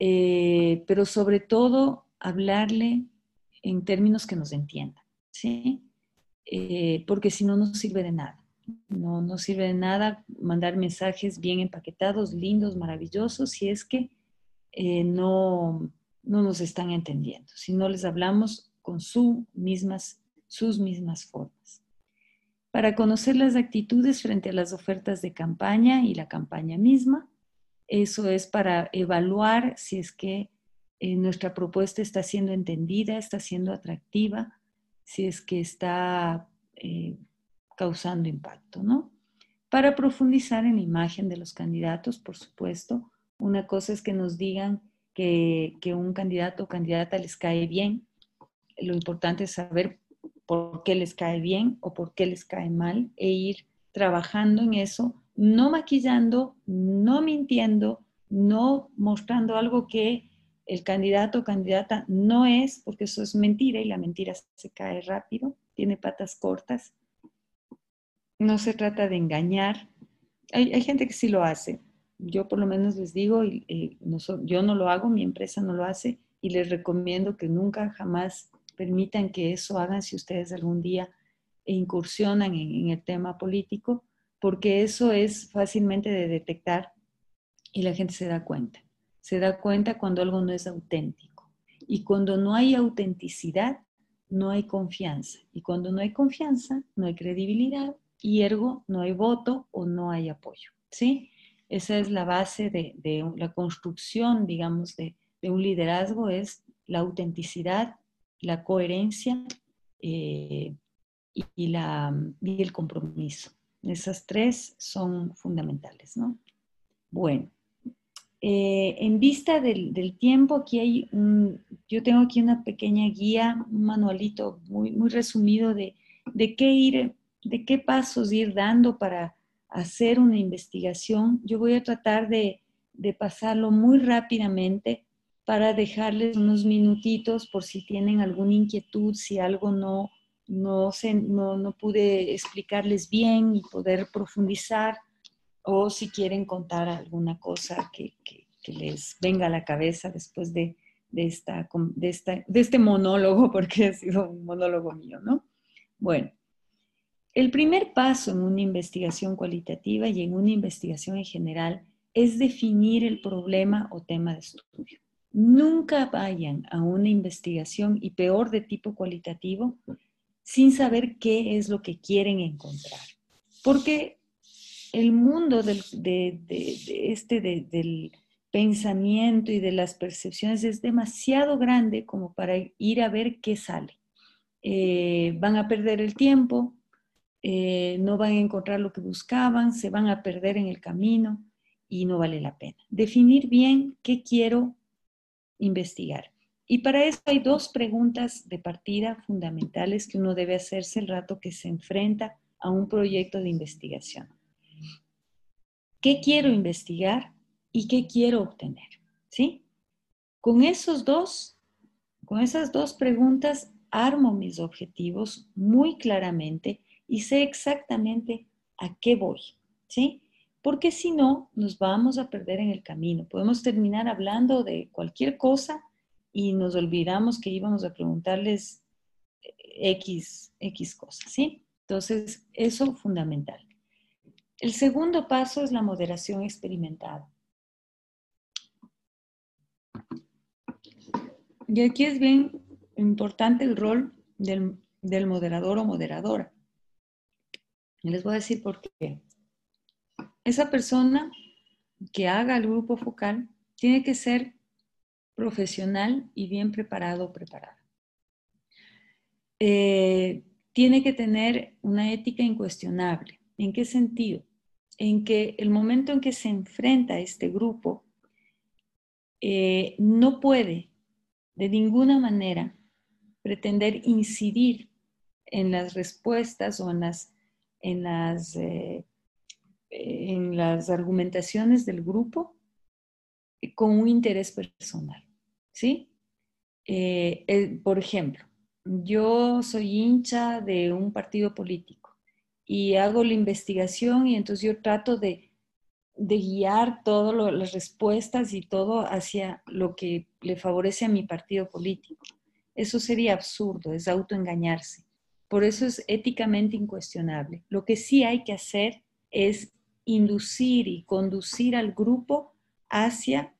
eh, pero sobre todo hablarle en términos que nos entiendan, ¿sí? porque si no, no sirve de nada. No, no sirve de nada mandar mensajes bien empaquetados, lindos, maravillosos, si es que eh, no, no nos están entendiendo, si no les hablamos con sus mismas, sus mismas formas. Para conocer las actitudes frente a las ofertas de campaña y la campaña misma, eso es para evaluar si es que eh, nuestra propuesta está siendo entendida, está siendo atractiva, si es que está eh, causando impacto, ¿no? Para profundizar en la imagen de los candidatos, por supuesto, una cosa es que nos digan que, que un candidato o candidata les cae bien. Lo importante es saber por qué les cae bien o por qué les cae mal e ir trabajando en eso, no maquillando, no mintiendo, no mostrando algo que el candidato o candidata no es, porque eso es mentira y la mentira se cae rápido, tiene patas cortas. No se trata de engañar. Hay, gente que sí lo hace. Yo por lo menos les digo, yo no lo hago, mi empresa no lo hace y les recomiendo que nunca, jamás permitan que eso hagan si ustedes algún día incursionan en el tema político, porque eso es fácilmente de detectar y la gente se da cuenta se da cuenta cuando algo no es auténtico. Y cuando no hay autenticidad, no hay confianza. Y cuando no hay confianza, no hay credibilidad y ergo no hay voto o no hay apoyo. ¿Sí? Esa es la base de, la construcción, digamos, de, un liderazgo, es la autenticidad, la coherencia eh, y, la, y el compromiso. Esas tres son fundamentales, ¿no? Bueno, eh, en vista del, tiempo, aquí hay yo tengo aquí una pequeña guía, un manualito muy, muy resumido de, de, qué ir, de qué pasos ir dando para hacer una investigación. Yo voy a tratar de, de pasarlo muy rápidamente para dejarles unos minutitos por si tienen alguna inquietud, si algo no, no, se, no, no pude explicarles bien y poder profundizar o si quieren contar alguna cosa que, les venga a la cabeza después de, esta, de, de este monólogo, (laughs) porque ha sido un monólogo mío, ¿no? Bueno, el primer paso en una investigación cualitativa y en una investigación en general es definir el problema o tema de estudio. Nunca vayan a una investigación y peor de tipo cualitativo sin saber qué es lo que quieren encontrar. Porque el mundo del, de, este, del pensamiento y de las percepciones es demasiado grande como para ir a ver qué sale. Eh, van a perder el tiempo, eh, no van a encontrar lo que buscaban, se van a perder en el camino y no vale la pena. Definir bien qué quiero investigar. Y para eso hay dos preguntas de partida fundamentales que uno debe hacerse el rato que se enfrenta a un proyecto de investigación qué quiero investigar y qué quiero obtener, ¿sí? Con esos dos, con esas dos preguntas armo mis objetivos muy claramente y sé exactamente a qué voy, ¿sí? Porque si no, nos vamos a perder en el camino. Podemos terminar hablando de cualquier cosa y nos olvidamos que íbamos a preguntarles X, X cosas, ¿sí? Entonces, eso es fundamental. El segundo paso es la moderación experimentada. Y aquí es bien importante el rol del, moderador o moderadora. Les voy a decir por qué. Esa persona que haga el grupo focal tiene que ser profesional y bien preparado o preparada. Eh, tiene que tener una ética incuestionable. ¿En qué sentido? En que el momento en que se enfrenta a este grupo, eh, no puede de ninguna manera pretender incidir en las respuestas o en las, en las, eh, en las argumentaciones del grupo con un interés personal. ¿sí? Eh, por ejemplo, yo soy hincha de un partido político y hago la investigación y entonces yo trato de, guiar todas las respuestas y todo hacia lo que le favorece a mi partido político. Eso sería absurdo, es autoengañarse. Por eso es éticamente incuestionable. Lo que sí hay que hacer es inducir y conducir al grupo hacia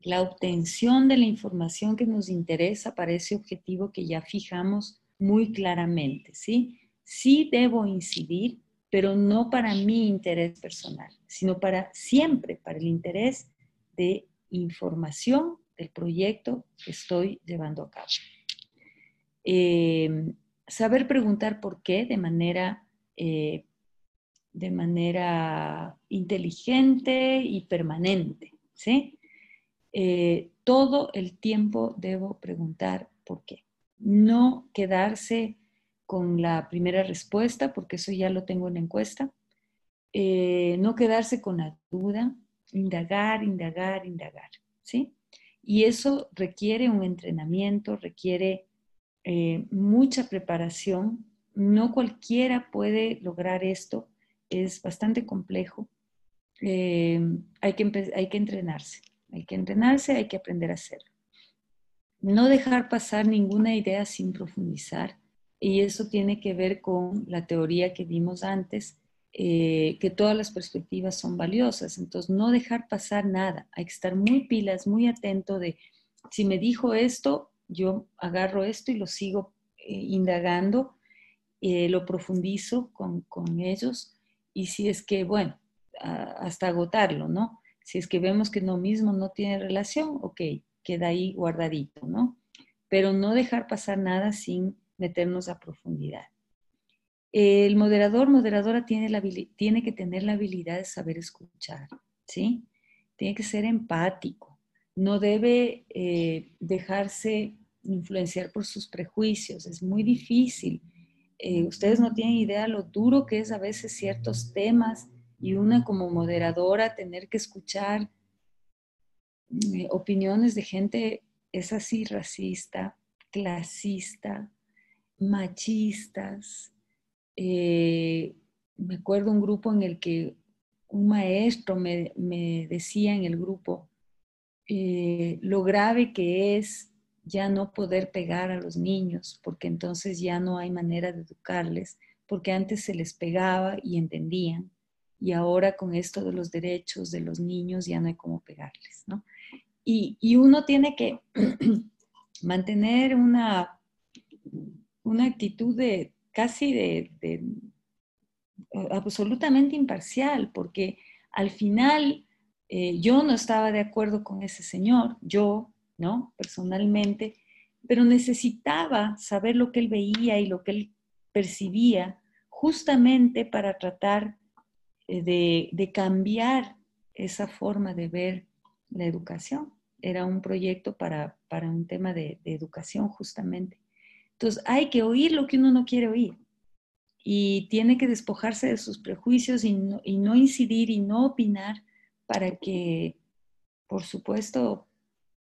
la obtención de la información que nos interesa para ese objetivo que ya fijamos muy claramente, ¿sí? Sí debo incidir, pero no para mi interés personal, sino para siempre, para el interés de información del proyecto que estoy llevando a cabo. Eh, saber preguntar por qué de manera, eh, de manera inteligente y permanente, ¿sí? Eh, todo el tiempo debo preguntar por qué. No quedarse con la primera respuesta, porque eso ya lo tengo en la encuesta. Eh, no quedarse con la duda, indagar, indagar, indagar, ¿sí? Y eso requiere un entrenamiento, requiere eh, mucha preparación. No cualquiera puede lograr esto, es bastante complejo. hay, que hay que entrenarse. Hay que entrenarse, hay que aprender a hacerlo. No dejar pasar ninguna idea sin profundizar. Y eso tiene que ver con la teoría que vimos antes, eh, que todas las perspectivas son valiosas. Entonces, no dejar pasar nada. Hay que estar muy pilas, muy atento de, si me dijo esto, yo agarro esto y lo sigo eh, indagando, eh, lo profundizo con, con, ellos. Y si es que, bueno, hasta agotarlo, ¿no? Si es que vemos que no mismo no tiene relación, ok, queda ahí guardadito, ¿no? Pero no dejar pasar nada sin meternos a profundidad. El moderador, moderadora tiene, la, tiene que tener la habilidad de saber escuchar, ¿sí? Tiene que ser empático, no debe eh, dejarse influenciar por sus prejuicios, es muy difícil. Eh, ustedes no tienen idea lo duro que es a veces ciertos temas y una como moderadora tener que escuchar eh, opiniones de gente, es así, racista, clasista, machistas. Eh, me acuerdo un grupo en el que un maestro me, decía en el grupo eh, lo grave que es ya no poder pegar a los niños, porque entonces ya no hay manera de educarles, porque antes se les pegaba y entendían y ahora con esto de los derechos de los niños ya no hay cómo pegarles, ¿no? Y, uno tiene que (clears throat) mantener una, una actitud de casi de, absolutamente imparcial, porque al final eh, yo no estaba de acuerdo con ese señor, yo, ¿no? Personalmente, pero necesitaba saber lo que él veía y lo que él percibía justamente para tratar eh, de, cambiar esa forma de ver la educación. Era un proyecto para, un tema de, educación justamente. Entonces hay que oír lo que uno no quiere oír y tiene que despojarse de sus prejuicios y no, incidir y no opinar para que, por supuesto,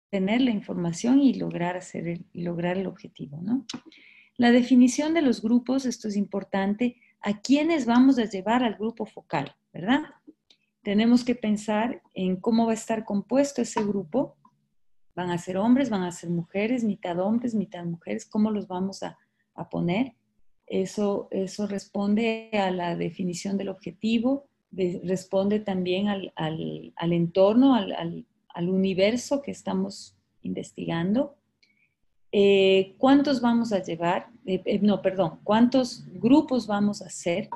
tener la información y lograr, hacer el, lograr el objetivo. ¿no? La definición de los grupos, esto es importante, a quiénes vamos a llevar al grupo focal, ¿verdad? Tenemos que pensar en cómo va a estar compuesto ese grupo. Van a ser hombres, van a ser mujeres, mitad hombres, mitad mujeres, ¿cómo los vamos a, poner? Eso, eso responde a la definición del objetivo, responde también al, entorno, al universo que estamos investigando. Eh, ¿Cuántos vamos a llevar? Eh, eh, no, perdón, ¿cuántos grupos vamos a hacer?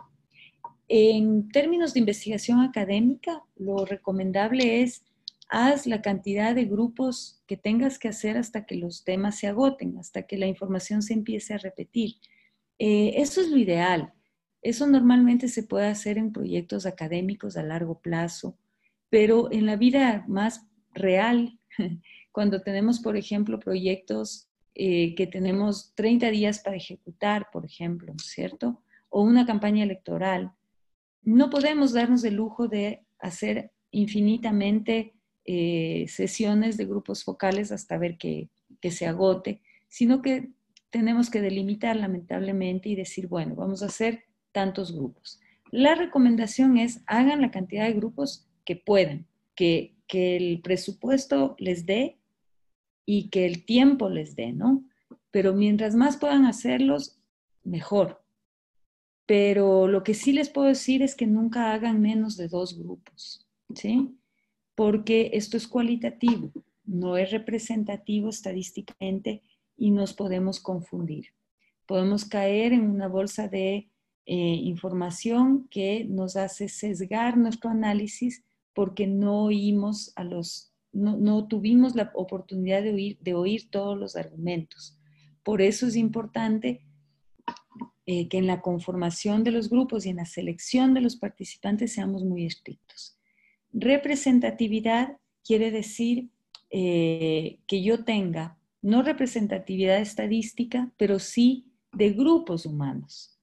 En términos de investigación académica, lo recomendable es haz la cantidad de grupos que tengas que hacer hasta que los temas se agoten, hasta que la información se empiece a repetir. eso es lo ideal. Eso normalmente se puede hacer en proyectos académicos a largo plazo, pero en la vida más real, (laughs) cuando tenemos, por ejemplo, proyectos eh, que tenemos 30 días para ejecutar, por ejemplo, ¿cierto? O una campaña electoral. No podemos darnos el lujo de hacer infinitamente eh, sesiones de grupos focales hasta ver que, que se agote, sino que tenemos que delimitar lamentablemente y decir, bueno, vamos a hacer tantos grupos. La recomendación es hagan la cantidad de grupos que puedan, que, que el presupuesto les dé y que el tiempo les dé, ¿no? Pero mientras más puedan hacerlos, mejor. Pero lo que sí les puedo decir es que nunca hagan menos de dos grupos, ¿sí? Porque esto es cualitativo. no es representativo estadísticamente y nos podemos confundir. Podemos caer en una bolsa de eh, información que nos hace sesgar nuestro análisis porque no oímos a los, no, tuvimos la oportunidad de oír, de oír todos los argumentos. Por eso es importante eh, que en la conformación de los grupos y en la selección de los participantes seamos muy estrictos. Representatividad quiere decir eh, que yo tenga no representatividad estadística, pero sí de grupos humanos.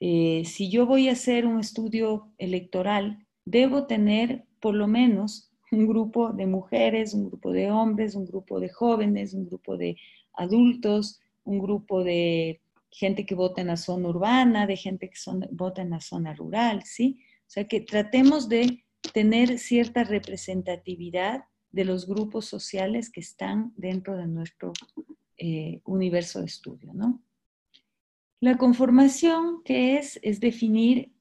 Eh, si yo voy a hacer un estudio electoral, debo tener por lo menos un grupo de mujeres, un grupo de hombres, un grupo de jóvenes, un grupo de adultos, un grupo de gente que vota en la zona urbana, de gente que vota en la zona rural, ¿sí? O sea, que tratemos de tener cierta representatividad de los grupos sociales que están dentro de nuestro eh, universo de estudio, ¿no? La conformación, que es? Es definir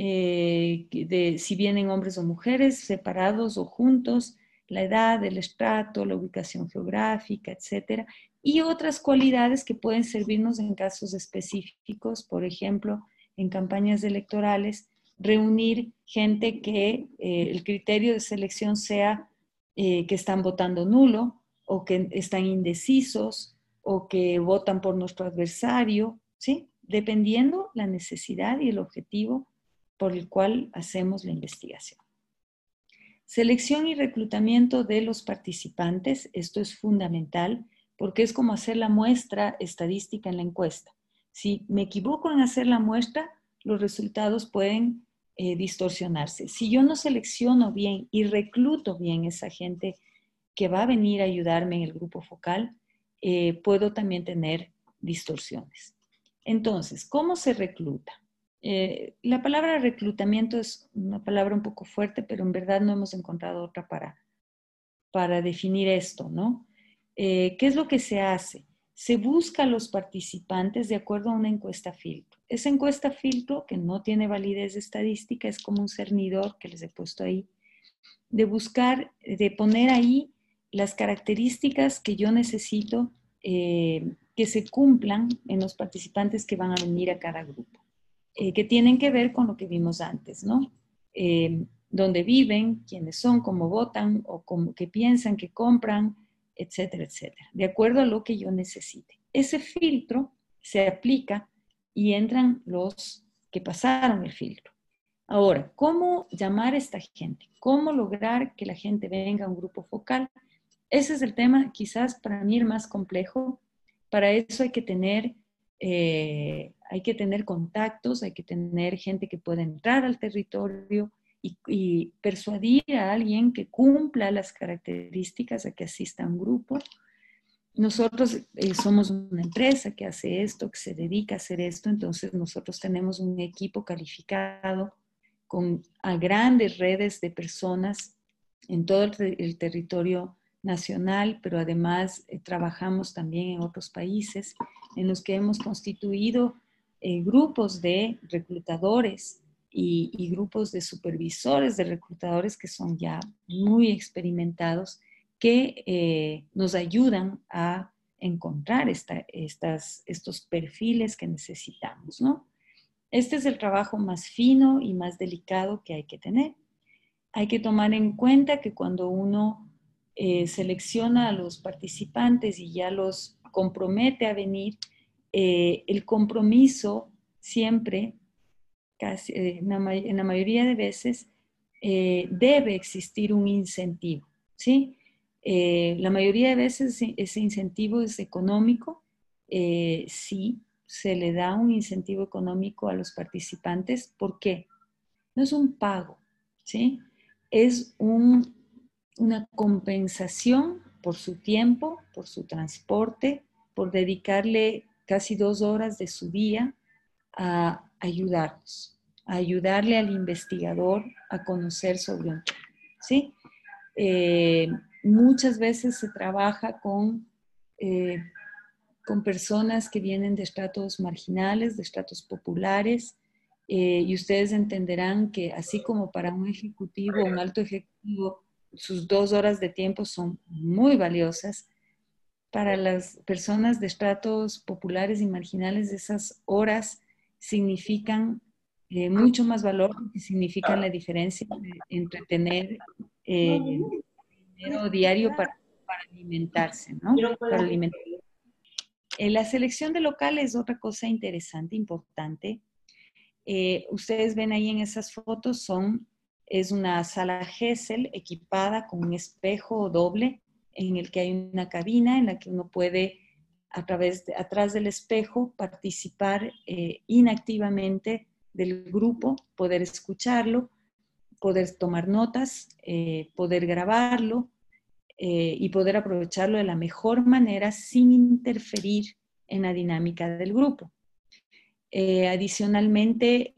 eh, de, si vienen hombres o mujeres, separados o juntos, la edad, el estrato, la ubicación geográfica, etcétera, y otras cualidades que pueden servirnos en casos específicos, por ejemplo, en campañas electorales, reunir gente que eh, el criterio de selección sea eh, que están votando nulo o que están indecisos o que votan por nuestro adversario, ¿sí? Dependiendo la necesidad y el objetivo por el cual hacemos la investigación. Selección y reclutamiento de los participantes, esto es fundamental porque es como hacer la muestra estadística en la encuesta. Si me equivoco en hacer la muestra, los resultados pueden eh, distorsionarse. Si yo no selecciono bien y recluto bien esa gente que va a venir a ayudarme en el grupo focal, eh, puedo también tener distorsiones. Entonces, ¿cómo se recluta? Eh, la palabra reclutamiento es una palabra un poco fuerte, pero en verdad no hemos encontrado otra para, para definir esto, ¿no? ¿Qué es lo que se hace? Se busca a los participantes de acuerdo a una encuesta filtro. Esa encuesta filtro, que no tiene validez estadística, es como un cernidor que les he puesto ahí, de buscar, de poner ahí las características que yo necesito eh, que se cumplan en los participantes que van a venir a cada grupo, eh, que tienen que ver con lo que vimos antes, ¿no? Eh, dónde viven, quiénes son, cómo votan o cómo, qué piensan, qué compran, etcétera, etcétera, de acuerdo a lo que yo necesite. Ese filtro se aplica y entran los que pasaron el filtro. Ahora, ¿cómo llamar a esta gente? ¿Cómo lograr que la gente venga a un grupo focal? Ese es el tema quizás para mí el más complejo. Para eso hay que tener, eh, hay que tener contactos, hay que tener gente que pueda entrar al territorio y, persuadir a alguien que cumpla las características a que asista a un grupo. Nosotros eh, somos una empresa que hace esto, que se dedica a hacer esto, entonces nosotros tenemos un equipo calificado con a grandes redes de personas en todo el, territorio nacional, pero además eh, trabajamos también en otros países en los que hemos constituido eh, grupos de reclutadores y, grupos de supervisores de reclutadores que son ya muy experimentados que eh, nos ayudan a encontrar estas, estos perfiles que necesitamos, ¿no? Este es el trabajo más fino y más delicado que hay que tener. Hay que tomar en cuenta que cuando uno eh, selecciona a los participantes y ya los compromete a venir, eh, el compromiso siempre, casi, en, la, mayoría de veces, debe existir un incentivo, ¿sí? Eh, la mayoría de veces ese incentivo es económico. Eh, sí, se le da un incentivo económico a los participantes. ¿Por qué? No es un pago, ¿sí? Es una compensación por su tiempo, por su transporte, por dedicarle casi dos horas de su día a ayudarnos, a ayudarle al investigador a conocer sobre un tema, ¿sí? Eh, Muchas veces se trabaja con, eh, con personas que vienen de estratos marginales, de estratos populares, eh, y ustedes entenderán que así como para un ejecutivo, un alto ejecutivo, sus dos horas de tiempo son muy valiosas. Para las personas de estratos populares y marginales, esas horas significan eh, mucho más valor y significan la diferencia entre tener eh, dinero diario para, alimentarse, ¿no? Para alimentarse. Eh, la selección de locales es otra cosa interesante, importante. ustedes ven ahí en esas fotos, son es una sala GESEL equipada con un espejo doble en el que hay una cabina en la que uno puede a través de, atrás del espejo participar eh, inactivamente del grupo, poder escucharlo, poder tomar notas, eh, poder grabarlo eh, y poder aprovecharlo de la mejor manera sin interferir en la dinámica del grupo. adicionalmente,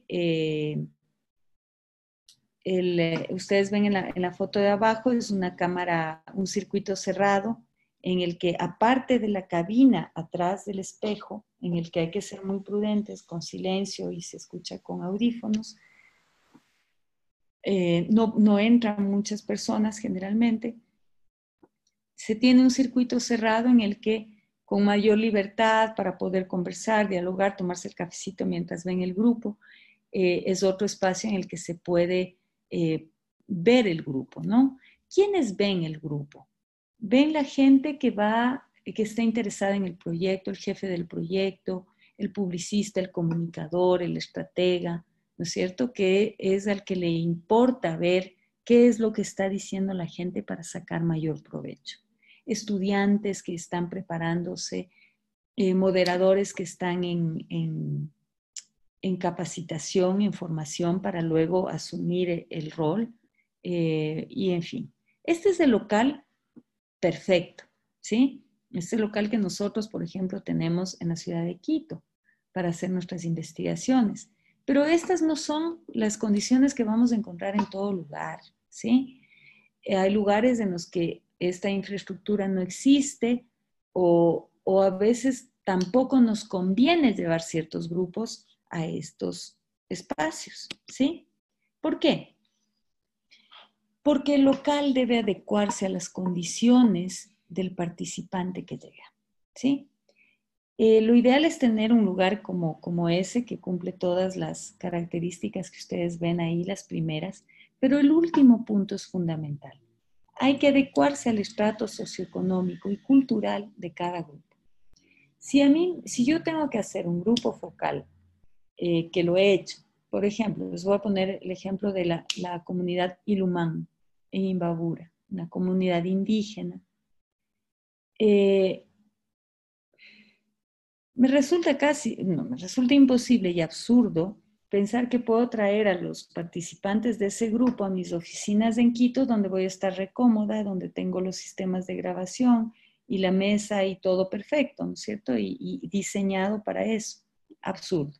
eh, ustedes ven en la, foto de abajo, es una cámara, un circuito cerrado en el que aparte de la cabina atrás del espejo, en el que hay que ser muy prudentes con silencio y se escucha con audífonos, eh, no, no entran muchas personas generalmente, se tiene un circuito cerrado en el que con mayor libertad para poder conversar, dialogar, tomarse el cafecito mientras ven el grupo, eh, es otro espacio en el que se puede eh, ver el grupo, ¿no? ¿Quiénes ven el grupo? Ven la gente que va, que está interesada en el proyecto, el jefe del proyecto, el publicista, el comunicador, el estratega, ¿no es cierto? Que es al que le importa ver qué es lo que está diciendo la gente para sacar mayor provecho. Estudiantes que están preparándose, eh, moderadores que están en en capacitación, en formación para luego asumir e, el rol eh, y en fin. Este es el local perfecto, ¿sí? Este local que nosotros, por ejemplo, tenemos en la ciudad de Quito para hacer nuestras investigaciones. Pero estas no son las condiciones que vamos a encontrar en todo lugar, ¿sí? Eh, hay lugares en los que esta infraestructura no existe o, o a veces tampoco nos conviene llevar ciertos grupos a estos espacios, ¿sí? ¿Por qué? Porque el local debe adecuarse a las condiciones del participante que llega, ¿sí? Eh, lo ideal es tener un lugar como, como ese que cumple todas las características que ustedes ven ahí, las primeras, pero el último punto es fundamental. Hay que adecuarse al estrato socioeconómico y cultural de cada grupo. Si, a mí, si yo tengo que hacer un grupo focal eh, que lo he hecho. Por ejemplo, les voy a poner el ejemplo de la, comunidad Ilumán en Imbabura, una comunidad indígena. Eh, me resulta casi, no, me resulta imposible y absurdo pensar que puedo traer a los participantes de ese grupo a mis oficinas en Quito, donde voy a estar recómoda, donde tengo los sistemas de grabación y la mesa y todo perfecto, ¿no es cierto? y diseñado para eso. Absurdo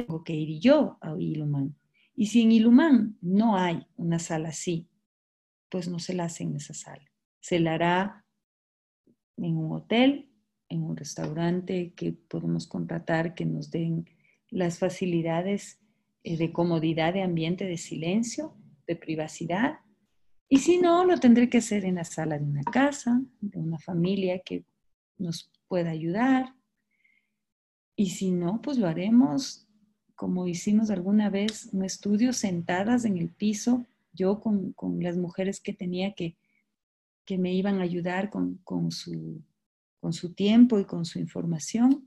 tengo que ir yo a Ilumán. Y si en Ilumán no hay una sala así, pues no se la hace en esa sala. Se la hará en un hotel, en un restaurante que podemos contratar, que nos den las facilidades eh, de comodidad, de ambiente, de silencio, de privacidad. Y si no, lo tendré que hacer en la sala de una casa, de una familia que nos pueda ayudar. Y si no, pues lo haremos como hicimos alguna vez, un estudio sentadas en el piso, yo con, las mujeres que tenía que, que me iban a ayudar con, con, su, con su tiempo y con su información,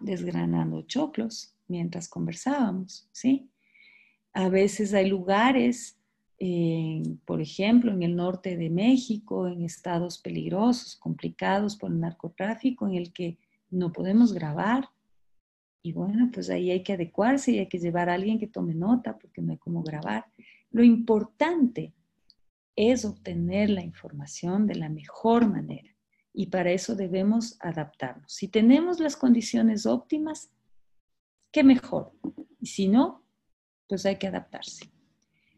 desgranando choclos mientras conversábamos, ¿sí? A veces hay lugares, por ejemplo, en el norte de México, en estados peligrosos, complicados por el narcotráfico, en el que no podemos grabar, y bueno, pues ahí hay que adecuarse y hay que llevar a alguien que tome nota porque no hay cómo grabar. Lo importante es obtener la información de la mejor manera y para eso debemos adaptarnos. Si tenemos las condiciones óptimas, qué mejor. Y si no, pues hay que adaptarse.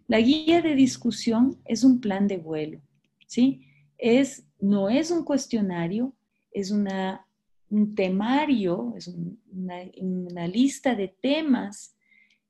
La guía de discusión es un plan de vuelo, ¿sí? Es, no es un cuestionario, es una un temario, es una, lista de temas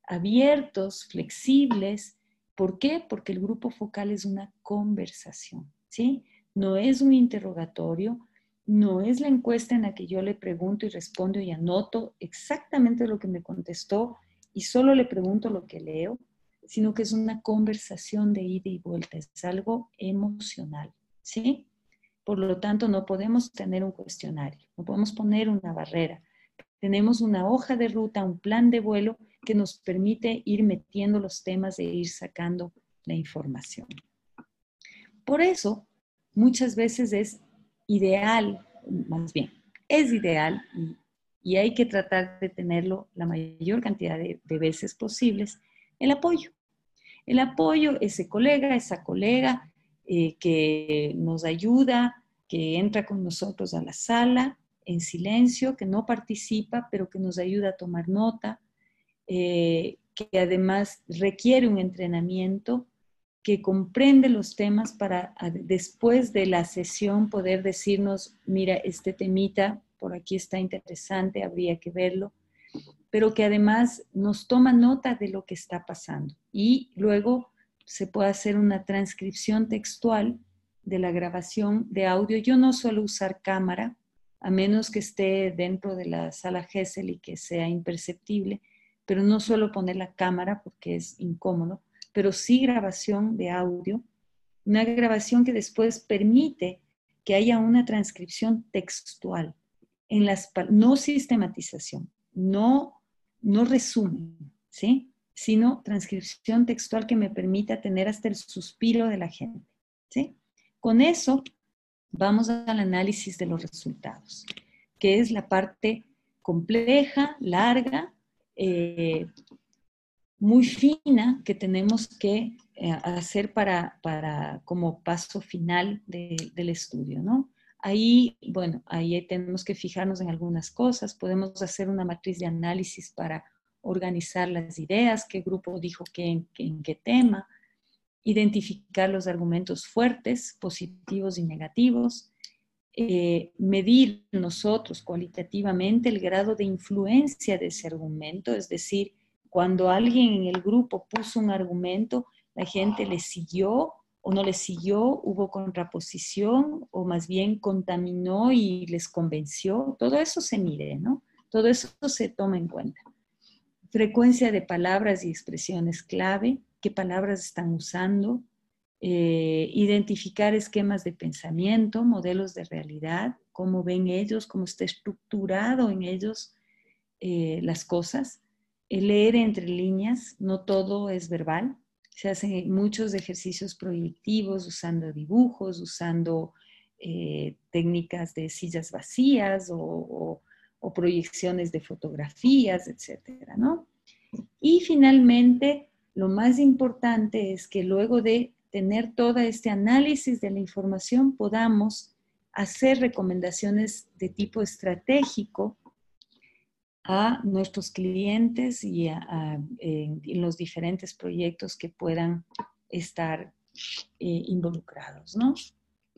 abiertos, flexibles, ¿Por qué? Porque el grupo focal es una conversación, ¿sí? No es un interrogatorio, no es la encuesta en la que yo le pregunto y respondo y anoto exactamente lo que me contestó y solo le pregunto lo que leo, sino que es una conversación de ida y vuelta, es algo emocional, ¿sí? Por lo tanto, no podemos tener un cuestionario, no podemos poner una barrera. Tenemos una hoja de ruta, un plan de vuelo que nos permite ir metiendo los temas e ir sacando la información. Por eso, muchas veces es ideal, más bien, es ideal y, hay que tratar de tenerlo la mayor cantidad de, de veces posibles, el apoyo. El apoyo, ese colega, esa colega eh, que nos ayuda, que entra con nosotros a la sala en silencio, que no participa, pero que nos ayuda a tomar nota, eh, que además requiere un entrenamiento, que comprende los temas para después de la sesión poder decirnos, mira, este temita por aquí está interesante, habría que verlo pero que además nos toma nota de lo que está pasando. Y luego se puede hacer una transcripción textual de la grabación de audio. Yo no suelo usar cámara, a menos que esté dentro de la sala GESEL y que sea imperceptible, pero no suelo poner la cámara porque es incómodo, pero sí grabación de audio, una grabación que después permite que haya una transcripción textual, en las, no sistematización, no no resumen, ¿sí? Sino transcripción textual que me permita tener hasta el suspiro de la gente. ¿sí? Con eso vamos al análisis de los resultados, que es la parte compleja, larga, eh, muy fina que tenemos que eh, hacer para, para, como paso final del estudio, ¿no? Ahí, bueno, ahí tenemos que fijarnos en algunas cosas. Podemos hacer una matriz de análisis para organizar las ideas, qué grupo dijo qué, en, qué tema, identificar los argumentos fuertes, positivos y negativos, eh, medir nosotros cualitativamente el grado de influencia de ese argumento, es decir, cuando alguien en el grupo puso un argumento, la gente le siguió o no les siguió, hubo contraposición o más bien contaminó y les convenció. Todo eso se mide, ¿no? Todo eso se toma en cuenta. Frecuencia de palabras y expresiones clave, qué palabras están usando, eh, identificar esquemas de pensamiento, modelos de realidad, cómo ven ellos, cómo está estructurado en ellos eh, las cosas, leer entre líneas, no todo es verbal, se hacen muchos ejercicios proyectivos usando dibujos, usando eh, técnicas de sillas vacías o, proyecciones de fotografías, etcétera, ¿no? Y finalmente, lo más importante es que luego de tener todo este análisis de la información podamos hacer recomendaciones de tipo estratégico a nuestros clientes y a, en, los diferentes proyectos que puedan estar eh, involucrados, ¿no?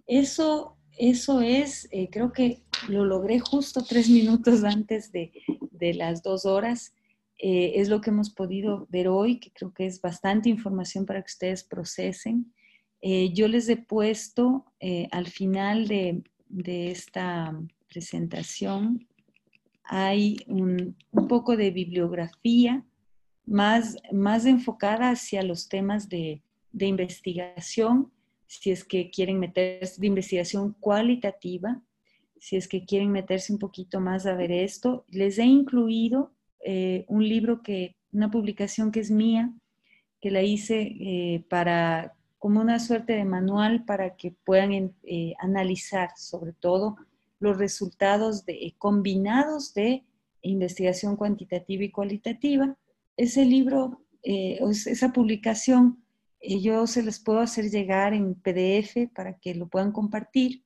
Eso, eso es, eh, creo que lo logré justo tres minutos antes de, de las dos horas. Eh, es lo que hemos podido ver hoy, que creo que es bastante información para que ustedes procesen. yo les he puesto al final de, de esta presentación hay un, poco de bibliografía más, más enfocada hacia los temas de, investigación, si es que quieren meterse de investigación cualitativa, si es que quieren meterse un poquito más a ver esto. Les he incluido eh, un libro que, una publicación que es mía, que la hice eh, para, como una suerte de manual para que puedan eh, analizar sobre todo los resultados de, combinados de investigación cuantitativa y cualitativa. Ese libro, esa publicación, yo se les puedo hacer llegar en PDF para que lo puedan compartir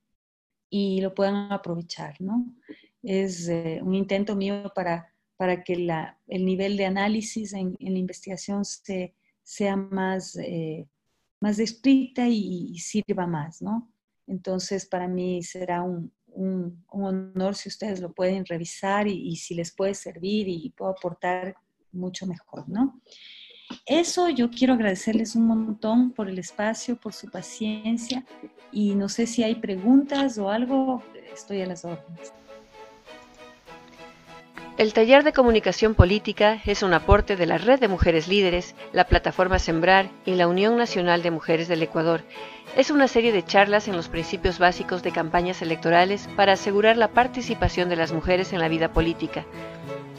y lo puedan aprovechar, ¿no? Es un intento mío para, para que la, el nivel de análisis en, la investigación se, sea más, más estricta y, y, sirva más, ¿no? Entonces, para mí será un, un, honor si ustedes lo pueden revisar y, si les puede servir y puedo aportar mucho mejor, ¿no? Eso yo quiero agradecerles un montón por el espacio, por su paciencia y no sé si hay preguntas o algo, estoy a las órdenes. El taller de comunicación política es un aporte de la Red de Mujeres Líderes, la plataforma Sembrar y la Unión Nacional de Mujeres del Ecuador. Es una serie de charlas en los principios básicos de campañas electorales para asegurar la participación de las mujeres en la vida política.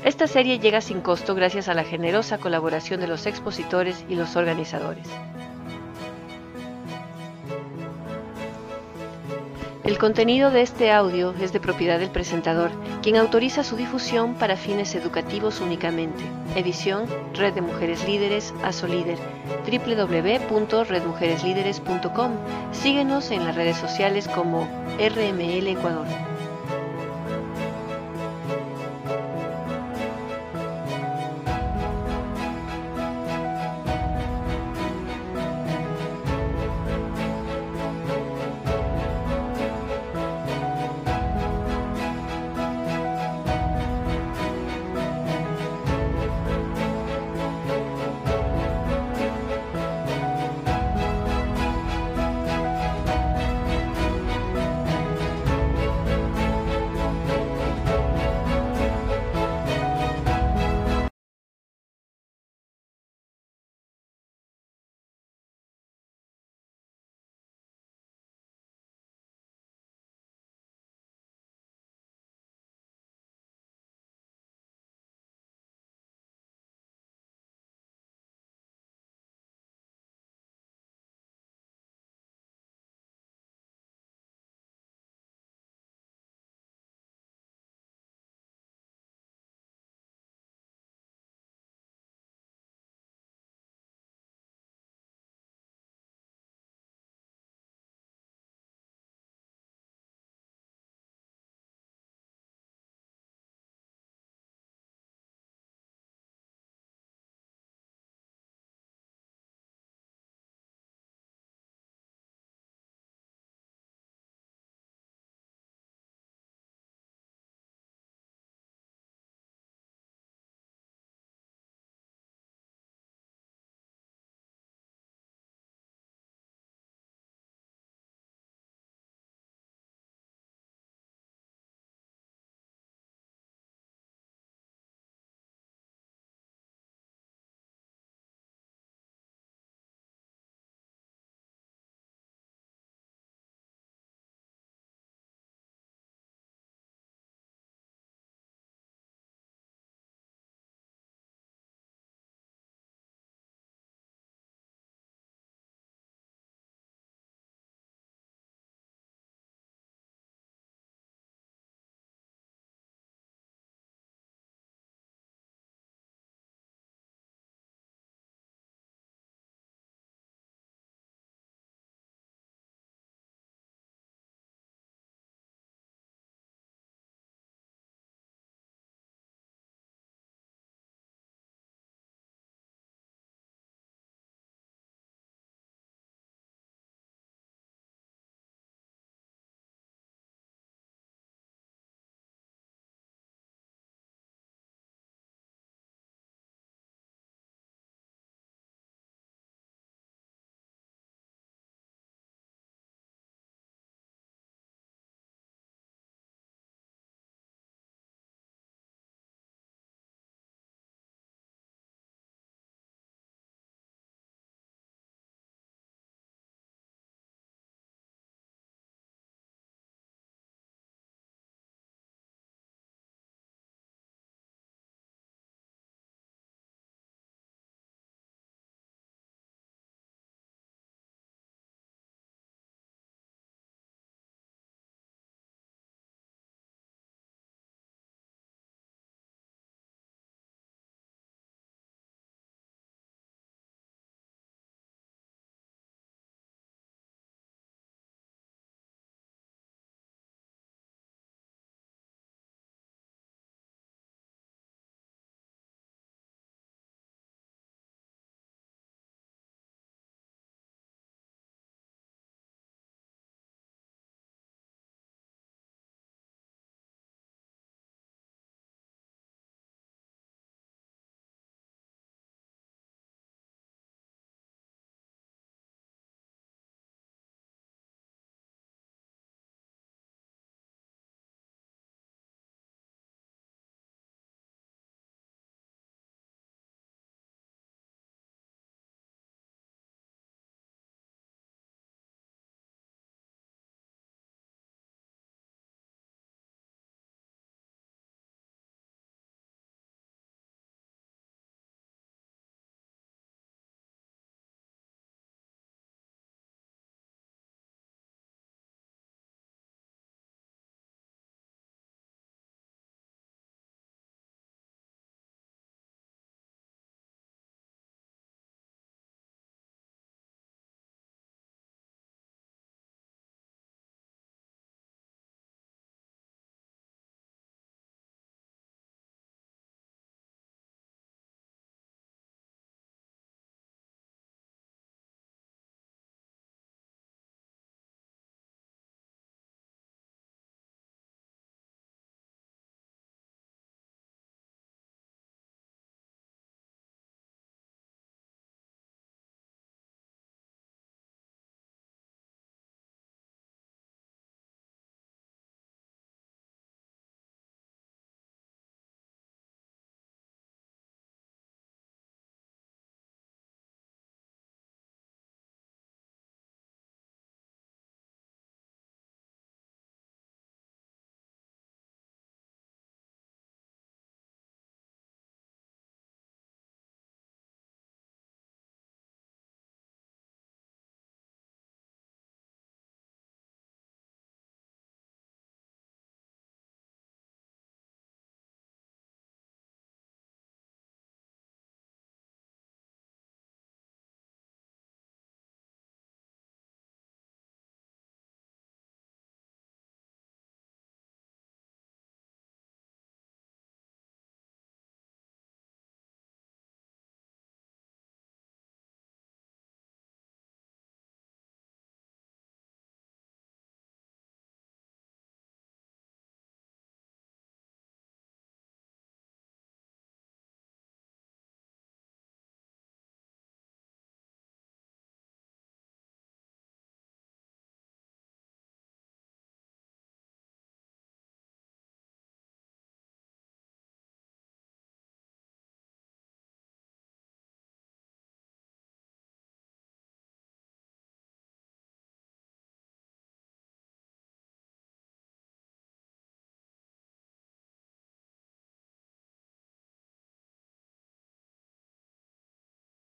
Esta serie llega sin costo gracias a la generosa colaboración de los expositores y los organizadores. El contenido de este audio es de propiedad del presentador, quien autoriza su difusión para fines educativos únicamente. Edición Red de Mujeres Líderes, ASOLíder, www.redmujereslíderes.com. Síguenos en las redes sociales como RML Ecuador.